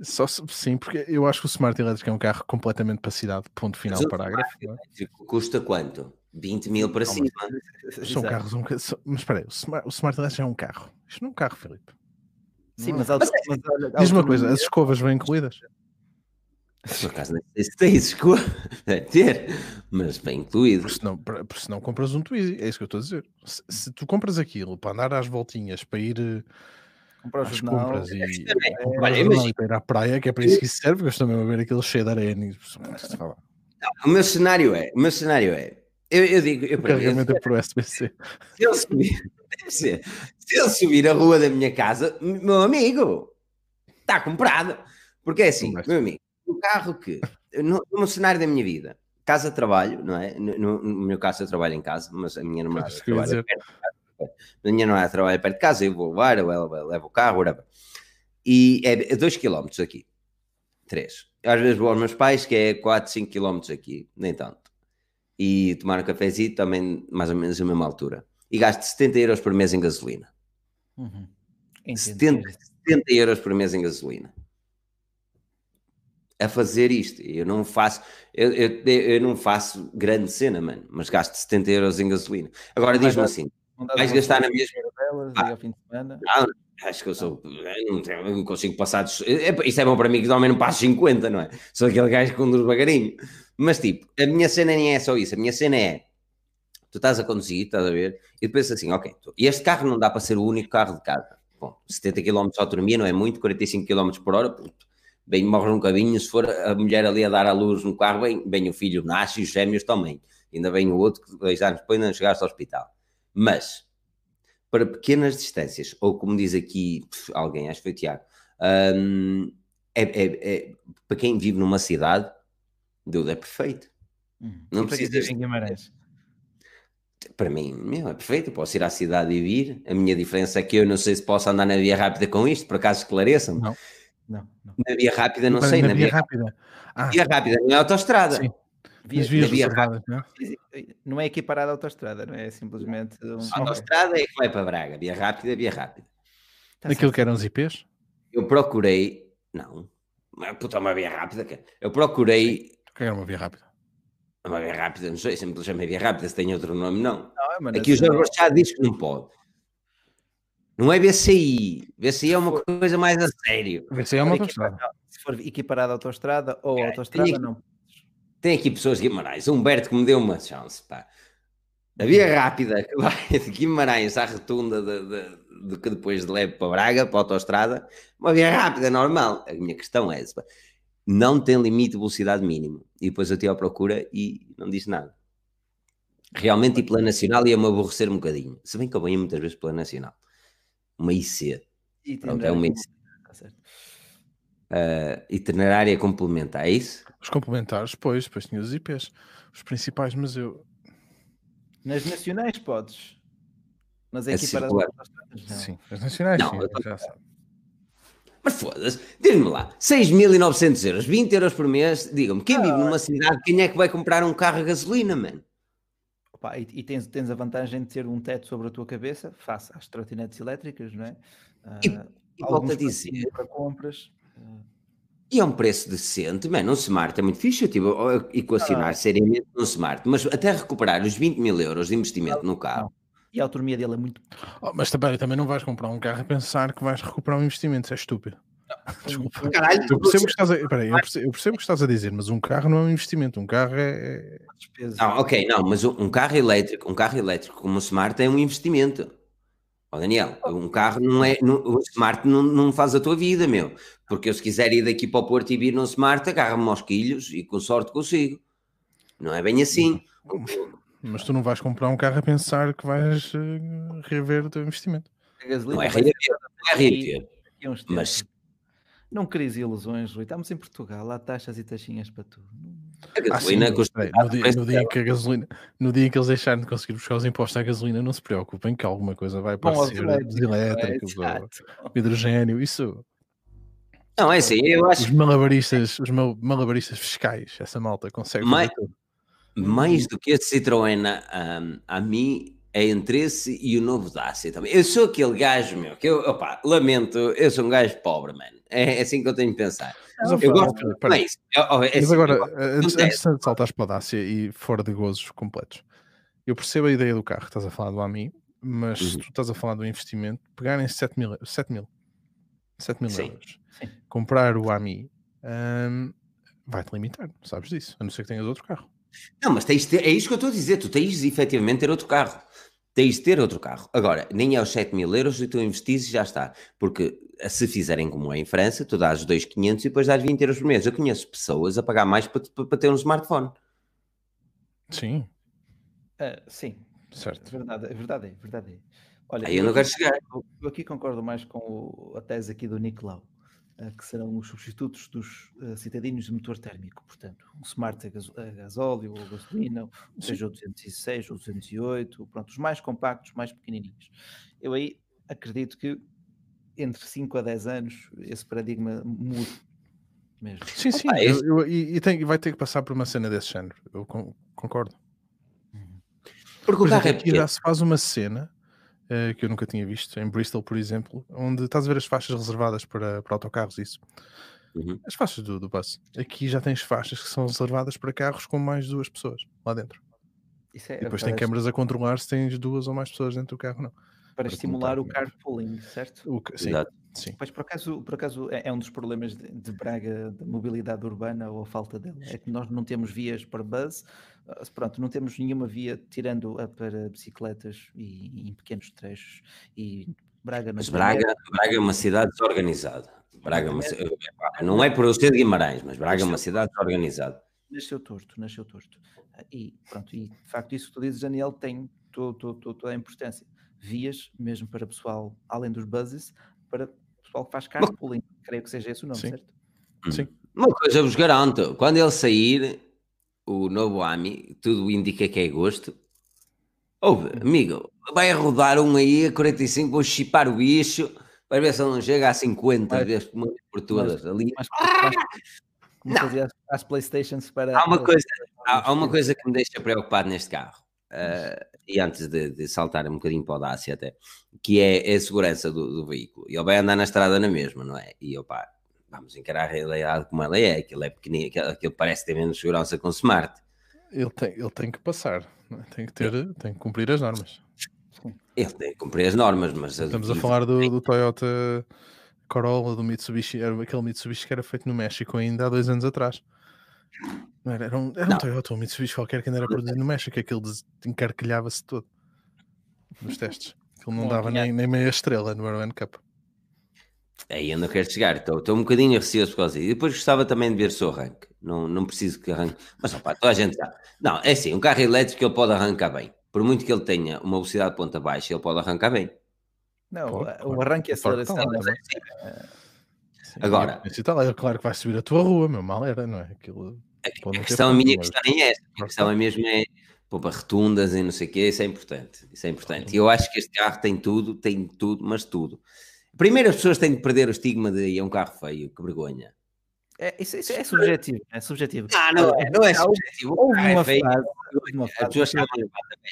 Só, sim, porque eu acho que o Smart Elétrico é um carro completamente para a cidade, ponto final, Mas parágrafo. É? Custa quanto? 20 mil para cima. (laughs) São carros, um, mas espera aí, o Smart, o Smart Elétrico é um carro. Isto não é um carro, Felipe. Sim, mas, mas, mas olha, diz uma coisa: as escovas vêm incluídas? Por acaso não sei se tem escova, (laughs) deve ter, mas bem incluído. Porque senão, porque senão compras um Twizy, é isso que eu estou a dizer. Se, se tu compras aquilo para andar às voltinhas, para ir eh, comprar o jornal. Compras e, é, Olha, imagina... para ir à praia, que é para isso que isso serve, porque eu estou mesmo a ver aquele cheio de areia. O meu cenário é, o meu cenário é, eu, eu digo, eu, o carregamento eu, é para o SBC. Se ele subir, (laughs) se ele subir a rua da minha casa, meu amigo, está comprado. Porque é assim, meu amigo, o carro que, no, no cenário da minha vida, casa-trabalho, não é? No, no, no, meu caso, eu trabalho em casa, mas a minha namorada trabalha perto a minha não é trabalho perto de casa, eu vou levar, eu levo o carro, whatever. E é 2 km aqui, 3. Às vezes vou aos meus pais, que é 4, 5 km aqui, nem tanto. E tomar um cafezinho também, mais ou menos, a mesma altura. E gasto 70 euros por mês em gasolina. Uhum. 70, 70 euros por mês em gasolina a fazer isto. Eu não faço, eu, eu, eu, não faço grande cena, mano, mas gasto 70 euros em gasolina. Agora diz-me assim: Vais gastar na mesma. Delas, ah, ao fim de semana. Não, acho que eu sou. Eu não, consigo passar. Dos, é, isso é bom para mim que também não passo 50, não é? Sou aquele gajo que conduz devagarinho. Mas tipo, a minha cena nem é só isso. A minha cena é. Tu estás a conduzir, estás a ver? E depois assim, ok, este carro não dá para ser o único carro de casa. Bom, 70 km de autonomia não é muito, 45 km por hora, puto. Bem, morre um bocadinho. Se for a mulher ali a dar à luz no carro, bem, bem o filho nasce e os gêmeos também. Ainda vem o outro que dois anos depois não chegaste ao hospital. Mas, para pequenas distâncias, ou como diz aqui alguém, acho que foi o Tiago, um, é, é, é, para quem vive numa cidade, Deus é perfeito. Hum, não precisa em Guimarães. Para mim, meu, é perfeito. Eu posso ir à cidade e vir. A minha diferença é que eu não sei se posso andar na via rápida com isto, por acaso esclareçam-me. Não, não, não. Na via rápida, não, sei. Na, na via, via rápida. Ah. Via rápida, não é autostrada. Sim. Via, vias via não é? Não é equiparada à autostrada, não é? é simplesmente. Um... A autostrada é que vai para Braga, via rápida, via rápida. Tá Aquilo certo. que eram os IPs? Eu procurei. Não. Puta, uma via rápida. Eu procurei. O que era uma via rápida? Uma via rápida, não sei, sempre chamei via rápida, se tem outro nome, não. não é, Aqui o Jorge já diz que não pode. Não é BCI. BCI é uma coisa mais a sério. BCI é uma autostrada. Se for equiparada à autostrada ou é, autostrada, não tem aqui pessoas de Guimarães. O Humberto que me deu uma chance, pá. A via rápida que vai de Guimarães à retunda de, de, de que depois de leve para Braga, para a autostrada, uma via rápida normal. A minha questão é essa. Não tem limite de velocidade mínimo. E depois eu tive à procura e não disse nada. Realmente, e pela Nacional ia-me aborrecer um bocadinho. Se bem que eu venho muitas vezes pela Nacional. Uma IC. Pronto, é uma IC. Tá uh, itinerária complementar, é isso? Os complementares, pois, depois tinha os IPs, os principais, mas eu. Nas nacionais podes. Mas é aqui para Sim, as nacionais, não, sim, eu... já sabe. Mas foda-se, diz-me lá, 6.900 euros, 20 euros por mês, digam-me, quem ah, vive numa cidade, quem é que vai comprar um carro a gasolina, mano? Opa, e, e tens, tens a vantagem de ter um teto sobre a tua cabeça, face às trotinetes elétricas, não é? Uh, e, e volta a dizer, para compras. Uh, E é um preço decente, man, um Smart é muito fixe, eu tive a equacionar ah, seriamente um Smart, mas até recuperar os 20 mil euros de investimento não, no carro. E a autonomia dele é muito. Oh, mas também, também não vais comprar um carro a pensar que vais recuperar um investimento, isso é estúpido. (laughs) Desculpa. Caralho, eu percebo, que estás a, peraí, eu, percebo, eu percebo o que estás a dizer, mas um carro não é um investimento, um carro é. é não, ok, não, mas um carro elétrico, um carro elétrico como o Smart é um investimento. Oh, Daniel, um carro não é. Não, o Smart não, não faz a tua vida, meu. Porque eu, se quiser ir daqui para o Porto e vir no Smart, agarra-me aos quilhos e com sorte consigo. Não é bem assim. Mas tu não vais comprar um carro a pensar que vais uh, rever o teu investimento. Não é rever, não é rever. Mas não queres ilusões, Rui. Estamos em Portugal, há taxas e taxinhas para tudo. A gasolina ah, sim, custa. No dia, no dia que a gasolina, no dia que eles deixarem de conseguir buscar os impostos à gasolina, não se preocupem que alguma coisa vai aparecer. Os elétricos, o hidrogênio, isso. Não, é assim, eu acho. Os malabaristas, os malabaristas fiscais, essa malta consegue mais, mais do que a Citroën, um, a mim é entre esse e o novo Dacia também. Eu sou aquele gajo, meu, que eu, opa, lamento, eu sou um gajo pobre, mano. É assim que eu tenho de pensar. Mas, eu, gosto de isso. É Mas agora, antes, antes de saltares para a Dacia e fora de gozos completos, eu percebo a ideia do carro, estás a falar do AMI, mas uhum. se tu estás a falar do investimento, pegarem 7 mil, 7 mil, 7 mil Sim. euros, Sim. comprar o AMI um, vai-te limitar, sabes disso, a não ser que tenhas outro carro. Não, mas tens ter, é isso que eu estou a dizer, tu tens de efetivamente ter outro carro. Tens de ter outro carro. Agora, nem é os 7 mil euros e tu investires e já está. Porque se fizerem como é em França, tu dás 2,500 e depois dás 20 euros por mês. Eu conheço pessoas a pagar mais para, para, para ter um smartphone. Sim. Uh, sim. Certo. É verdade, é verdade, é verdade. Olha, Aí eu não quero chegar. Eu aqui concordo mais com o, a tese aqui do Nicolau. Eh, que serão os substitutos dos uh, citadinos de motor térmico, portanto, um Smart a, gas a gasóleo ou gasolina, seja o 206 ou 208, pronto, os mais compactos, mais pequenininhos. Eu aí acredito que entre 5 a 10 anos esse paradigma muda mesmo. Sim, sim, Opa, eu, eu, e, e tem, vai ter que passar por uma cena desse género, eu concordo. Porque o carro é aqui já se faz uma cena uh, que eu nunca tinha visto, em Bristol, por exemplo, onde estás a ver as faixas reservadas para, para autocarros, isso. Uhum. As faixas do, do bus. Aqui já tens faixas que são reservadas para carros com mais duas pessoas lá dentro. É, e depois tem câmaras a controlar se tens duas ou mais pessoas dentro do carro, não. Para, para estimular o carpooling, certo? O, sim, Exato. sim. Pois por acaso, por acaso é, é um dos problemas de, de Braga, da mobilidade urbana ou a falta dela. É que nós não temos vias para bus, pronto, não temos nenhuma via tirando a para bicicletas e, e em pequenos trechos e Braga Mas Braga, Braga é uma cidade desorganizada. Braga é uma, não é por eu ser de Guimarães, mas Braga é uma cidade desorganizada. Nasceu torto, nasceu torto. Ah, e pronto, e de facto isso que tu dizes, Daniel, tem toda a importância. Vias, mesmo para pessoal, além dos buses, para pessoal que faz carpooling, creio que seja esse o nome, Sim. certo? Sim. Uma coisa eu vos garanto, quando ele sair, o novo AMI, tudo indica que é gosto. Ouve, amigo, vai rodar um aí a 45, vou chipar o bicho para ver se ele não chega a 50 mas, vezes por todas mas, ali. Mas, mas, as, as Playstations para. Há uma, coisa, há, há, uma coisa que me deixa preocupado neste carro. Uh, e antes de, de, saltar um bocadinho para o Dacia até, que é, é a segurança do, do, veículo. Ele vai andar na estrada na mesma, não é? E opa, vamos encarar a realidade como ela é, aquilo é pequenino, aquilo parece ter menos segurança com o Smart. Ele tem, ele tem que passar, é? tem que ter, tem que cumprir as normas. Ele tem que cumprir as normas, mas estamos a falar do, do Toyota Corolla, do Mitsubishi, era aquele Mitsubishi que era feito no México ainda há dois anos atrás. Era, era um, era um Toyota, um Mitsubishi qualquer que ainda era produzido no México, aquele encarquilhava-se todo nos testes. Aquilo não dava nem, nem meia estrela no Iron Cup. Aí eu não quero chegar, estou, estou um bocadinho receoso por causa disso. E depois gostava também de ver o seu arranque. Não, não preciso que arranque. Mas opa, toda a gente sabe. Não, é assim, um carro elétrico ele pode arrancar bem. Por muito que ele tenha uma velocidade de ponta baixa, ele pode arrancar bem. Não, pode, o arranque e a aceleração. É Agora, é claro que vai subir a tua rua, meu mal era, não é? Aquilo, a, a questão, a minha questão é essa. A questão é mesmo é para retundas e não sei o quê, isso é importante. Isso é importante. E eu acho que este carro tem tudo, tem tudo, mas tudo. Primeiro as pessoas têm que perder o estigma de é um carro feio, que vergonha. É, isso, isso, é subjetivo, é subjetivo. Ah, não, é, não é subjetivo. Houve uma é feio. Frase, uma frase, as pessoas chamam de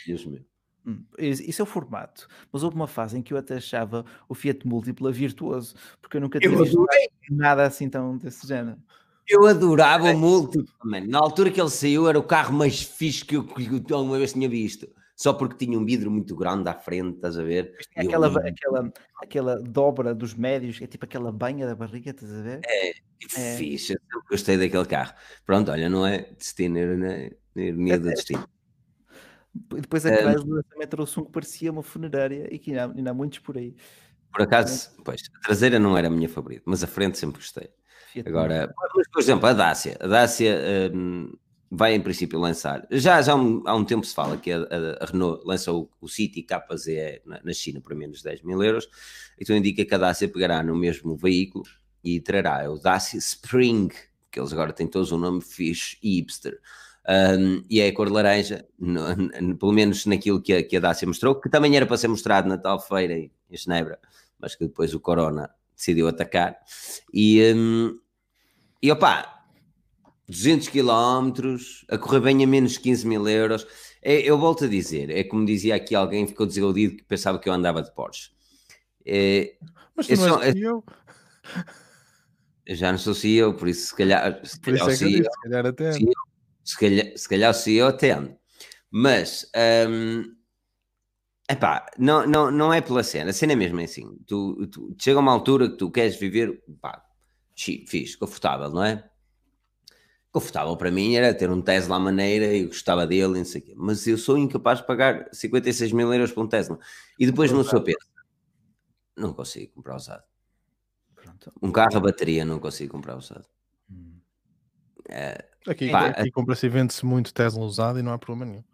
velhos, meu. Hum, isso é o formato. Mas houve uma fase em que eu até achava o Fiat Múltipla virtuoso, porque eu nunca tinha eu visto nada assim tão desse género. Eu adorava o Múltipla, mano. Na altura que ele saiu, era o carro mais fixe que eu, que eu alguma vez tinha visto. Só porque tinha um vidro muito grande à frente, estás a ver? Aquela, eu... aquela, aquela dobra dos médios, é tipo aquela banha da barriga, estás a ver? É, que é. fixe. Eu gostei daquele carro. Pronto, olha, não é destino, era ironia do destino. E depois a é, Chrysler também trouxe um que parecia uma funerária e que ainda, ainda há muitos por aí. Por acaso, pois, a traseira não era a minha favorita, mas a frente sempre gostei. Agora, mas, por exemplo, a Dacia. A Dacia um, vai em princípio lançar. Já, já há, um, há um tempo se fala que a, a, Renault lançou o, o City KZE na, na, China por menos de 10 mil euros. Então indica que a Dacia pegará no mesmo veículo e trará o Dacia Spring, que eles agora têm todos um nome fixe e hipster. Um, e é a cor laranja, no, no, pelo menos naquilo que a, que a Dácia mostrou, que também era para ser mostrado na tal feira em, em Genebra, mas que depois o Corona decidiu atacar. E, um, e opá, 200 km, a correr bem a menos 15 mil euros. É, eu volto a dizer, é como dizia aqui alguém, ficou desiludido que pensava que eu andava de Porsche. É, mas tu não és eu. Eu já não sou CEO, por isso se calhar, se por calhar, isso é CEO, se calhar até. CEO, se calhar, se calhar o CEO atende. Mas, um, epá, não, não, não é pela cena. A cena é mesmo assim. Tu, tu, chega uma altura que tu queres viver, pá, fixe, confortável, não é? Confortável para mim era ter um Tesla à maneira, eu gostava dele, não sei o quê. Mas eu sou incapaz de pagar 56 mil euros por um Tesla. E depois não sou pensa, não consigo comprar usado. Pronto. Um carro a bateria não consigo comprar usado. Hum. É, Aqui, Pá, aqui compra-se e vende-se muito Tesla usado e não há problema nenhum.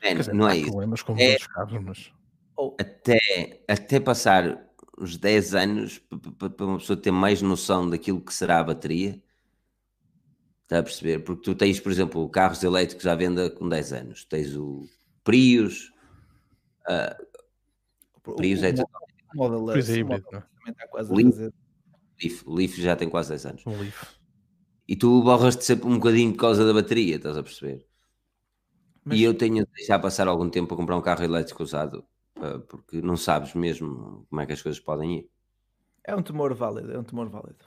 É, dizer, não é isso. problemas com é, carros, mas... Até, até passar os 10 anos para uma pessoa ter mais noção daquilo que será a bateria. Está a perceber? Porque tu tens, por exemplo, carros elétricos à venda com 10 anos. Tens o Prius. Uh, Prius é o Model S. É híbrido, não? Está quase Leaf, Leaf, Leaf já tem quase 10 anos. Um Leaf e tu borras-te sempre um bocadinho por causa da bateria, estás a perceber? Mas... E eu tenho de deixar passar algum tempo para comprar um carro elétrico usado, porque não sabes mesmo como é que as coisas podem ir. É um temor válido, é um temor válido.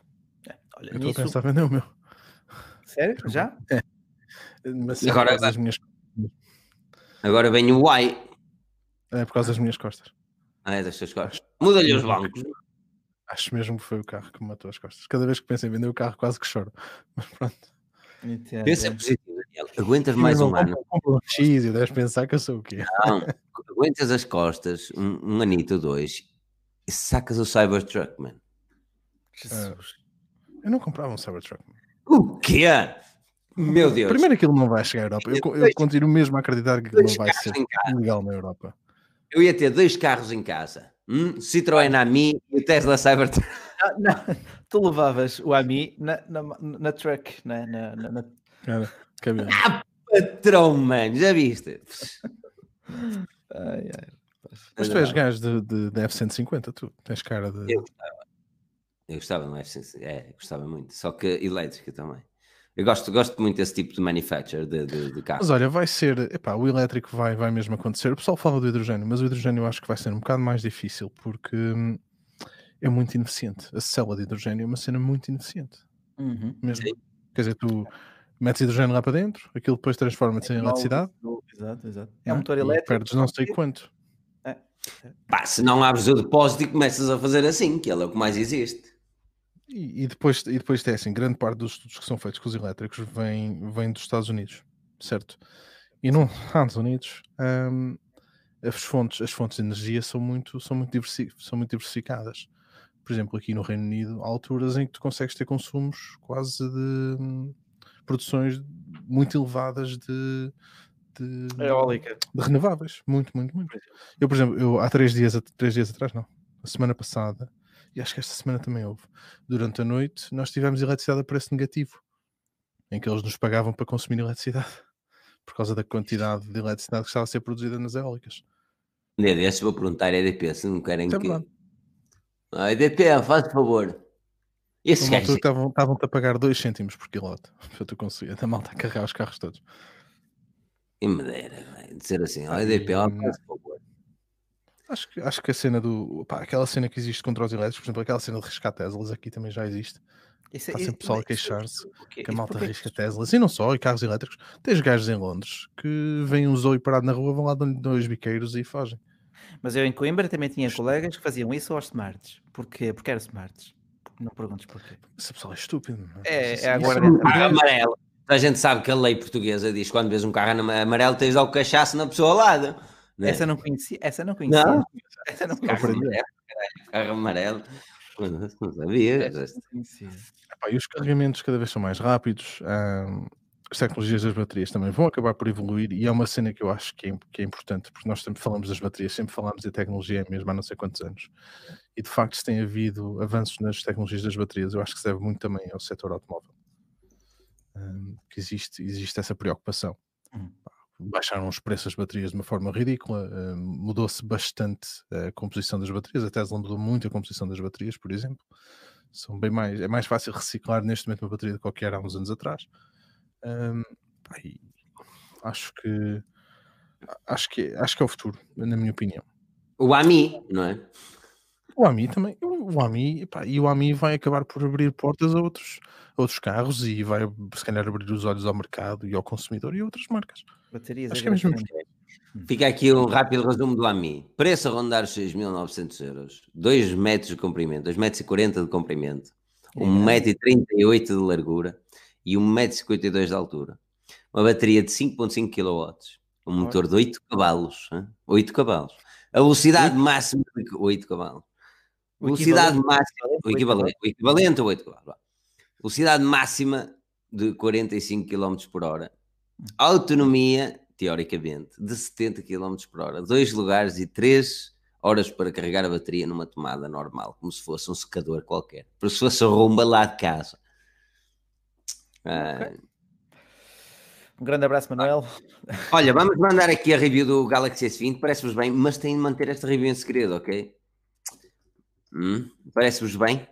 É, olha, eu estou nisso... a pensar vender o meu. Sério? (laughs) Já? É. Mas é agora, das minhas... agora vem o Y. É por causa das minhas costas. Ah, é das tuas costas. Muda-lhe os bancos. Acho mesmo que foi o carro que me matou as costas. Cada vez que penso em vender o carro, quase que choro. (laughs) Mas pronto. Pensa positivo, Daniel. Aguentas mais um ano. Um X e deves pensar que eu sou o quê? Não, (laughs) aguentas as costas, um, um anito ou dois, e sacas o Cybertruck, man. Jesus. Uh, eu não comprava um Cybertruck. Man. O quê? Meu Deus. Primeiro aquilo não vai chegar à Europa. Eu, eu continuo mesmo a acreditar que não vai ser legal na Europa. Eu ia ter dois carros em casa. Hum? Citroën Ami e o Tesla Cybertruck. Não, não, tu levavas o Ami na, na, na truck, né? na, na, na... Cara, cabelo. Ah, patrão, mano, já viste? ai, ai. Mas tu és gajo de, de, de F-150, tu tens cara de. Eu gostava. Eu gostava no F-150, é, gostava muito. Só que elétrica também. Eu gosto, gosto muito desse tipo de manufacture de, de, de carro. Mas olha, vai ser, epá, o elétrico vai, vai mesmo acontecer. O pessoal fala do hidrogênio, mas o hidrogênio eu acho que vai ser um bocado mais difícil porque hum, é muito ineficiente. A célula de hidrogênio é uma cena muito ineficiente. Uhum. Mesmo. Sim. Quer dizer, tu metes hidrogênio lá para dentro, aquilo depois transforma-se é em eletricidade. Exato, exato. É um motor elétrico. Perdes não sei quanto. É. Pá, se não abres o depósito e começas a fazer assim, que ele é o que mais existe. E, e, depois, e depois tem assim, grande parte dos estudos que são feitos com os elétricos vem, vem dos Estados Unidos, certo? E nos (laughs) Estados Unidos um, as, fontes, as fontes de energia são muito, são, muito diversi, são muito diversificadas. Por exemplo, aqui no Reino Unido há alturas em que tu consegues ter consumos quase de um, produções muito elevadas de, de, Eólica. de renováveis. Muito, muito, muito. Eu, por exemplo, eu, há três dias, três dias atrás, não, a semana passada, e acho que esta semana também houve. Durante a noite, nós tivemos eletricidade a preço negativo, em que eles nos pagavam para consumir eletricidade, (laughs) por causa da quantidade de eletricidade que estava a ser produzida nas eólicas. Um dia desses vou perguntar à EDP se não querem é que. A EDP, faz favor. Esses gajos... estavam, estavam-te a pagar 2 cêntimos por quilowatt (laughs) para tu conseguir a malta a carregar os carros todos. E me dera, dizer assim, a EDP, faz favor. Acho que, acho que a cena do. Pá, aquela cena que existe contra os elétricos, por exemplo, aquela cena de riscar Teslas aqui também já existe. Isso, Está sempre pessoal a queixar-se que a malta risca Teslas e não só, e carros elétricos. Tens gajos em Londres que vêm um Zoe parado na rua, vão lá dois biqueiros e fogem. Mas eu em Coimbra também tinha colegas que faziam isso aos smarts. Porquê? Porque eram smarts. Não perguntes porquê. Esse pessoal é estúpido. É, é, é agora. É amarelo. A gente sabe que a lei portuguesa diz que quando vês um carro amarelo tens de dar o cachaço na pessoa ao lado. Né? Essa não conhecia. Essa não conhecia. Não? Essa não conhecia. Carro amarelo. Carro amarelo. Não sabia. Epá, e os carregamentos cada vez são mais rápidos. Hum, as tecnologias das baterias também vão acabar por evoluir e é uma cena que eu acho que é, que é importante, porque nós sempre falamos das baterias, sempre falamos de tecnologia mesmo há não sei quantos anos. E de facto, se tem havido avanços nas tecnologias das baterias, eu acho que se deve muito também ao setor automóvel. Um, que existe, existe essa preocupação. Baixaram os preços das baterias de uma forma ridícula, uh, mudou-se bastante a composição das baterias, a Tesla mudou muito a composição das baterias, por exemplo. São bem mais, é mais fácil reciclar neste momento uma bateria do que qualquer há uns anos atrás. Um, acho que acho que acho que é o futuro, na minha opinião. O AMI, não é? O AMI também, o AMI, pá, e o AMI vai acabar por abrir portas a outros, a outros carros e vai se calhar abrir os olhos ao mercado e ao consumidor e a outras marcas. Baterias Acho que é mesmo. Fica aqui um rápido resumo do AMI. Preço a rondar os 6.900 euros. 2 metros de comprimento, 2 metros e 40 de comprimento, 1 metro e 38 de largura e 1,52m de altura. Uma bateria de 5.5 kW, um motor de 8 cavalos, hein? 8 cavalos. A velocidade 8? máxima de 8 cavalos. Velocidade máxima, o equivalente, o equivalente a 8 cavalos. Velocidade máxima de 45 km por hora. Autonomia, teoricamente, de 70 km por hora. Dois lugares e 3 horas para carregar a bateria numa tomada normal, como se fosse um secador qualquer. Como se fosse a rumba lá de casa. Okay. Um grande abraço, Manuel. Olha, vamos mandar aqui a review do Galaxy S20. Parece-vos bem, mas tem de manter esta review em segredo, ok? Hum? Parece-vos bem?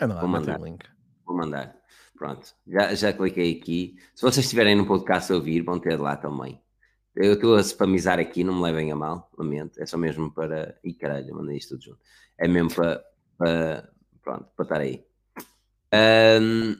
Eu não, Vou mandar. link. Vou mandar. Pronto, já, já cliquei aqui. Se vocês estiverem no podcast a ouvir, vão ter lá também. Eu estou a spamizar aqui, não me levem a mal, lamento. É só mesmo para. Ih, caralho, mandei isto tudo junto. É mesmo para. para... Pronto, para estar aí. Um,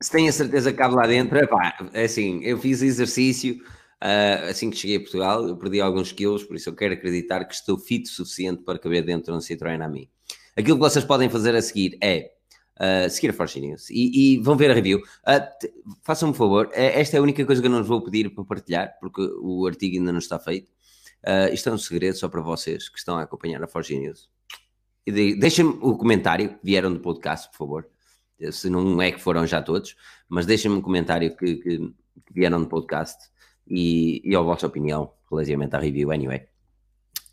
se tenho a certeza que cabe lá dentro, epá, é assim, eu fiz exercício uh, assim que cheguei a Portugal, eu perdi alguns quilos, por isso eu quero acreditar que estou fit o suficiente para caber dentro de um Citroën a mim. Aquilo que vocês podem fazer a seguir é uh, seguir a Forge News e, e, vão ver a review. Uh, Façam-me um favor, é, esta é a única coisa que eu não vos vou pedir para partilhar, porque o artigo ainda não está feito. Uh, isto é um segredo só para vocês que estão a acompanhar a Forge News. E de, deixem-me o comentário que vieram do podcast, por favor se não é que foram já todos, mas deixem-me um comentário que, que, que, vieram no podcast e, e a vossa opinião relativamente à review, anyway.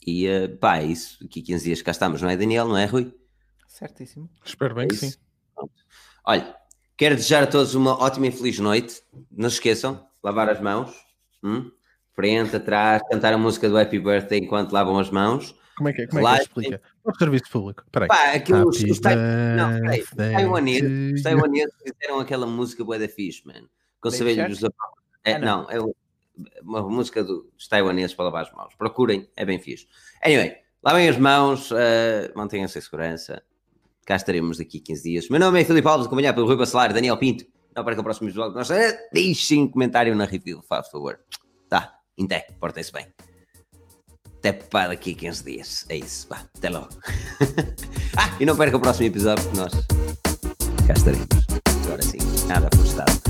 E uh, pá, é isso. Aqui 15 dias cá estamos, não é, Daniel? Não é, Rui? Certíssimo. Espero bem é que sim. Pronto. Olha, quero desejar a todos uma ótima e feliz noite. Não se esqueçam, lavar as mãos, hum? frente, atrás, cantar a música do Happy Birthday enquanto lavam as mãos. Como é que é? Como é que explica? O serviço público. Peraí. Pá, os, os, não, peraí, os taiwaneses, os taiwaneses fizeram aquela música boa da fixe, man. Com cervejas dos é, ah, não. não, é uma música dos taiwaneses para lavar as mãos. Procurem, é bem fixe. Anyway, lavem as mãos, uh, mantenham-se em segurança. Cá estaremos daqui a 15 dias. Meu nome é Filipe Alves, acompanhado pelo Rui Bacelar Daniel Pinto. Não perca o próximo episódio. Nós, deixem um comentário na review, faz favor. Tá, até, portem-se bem. Até para daqui a 15 dias. É isso. Vá, até logo. (laughs) ah, e não perca o próximo episódio, porque nós cá estaremos. Agora sim, nada frustrado.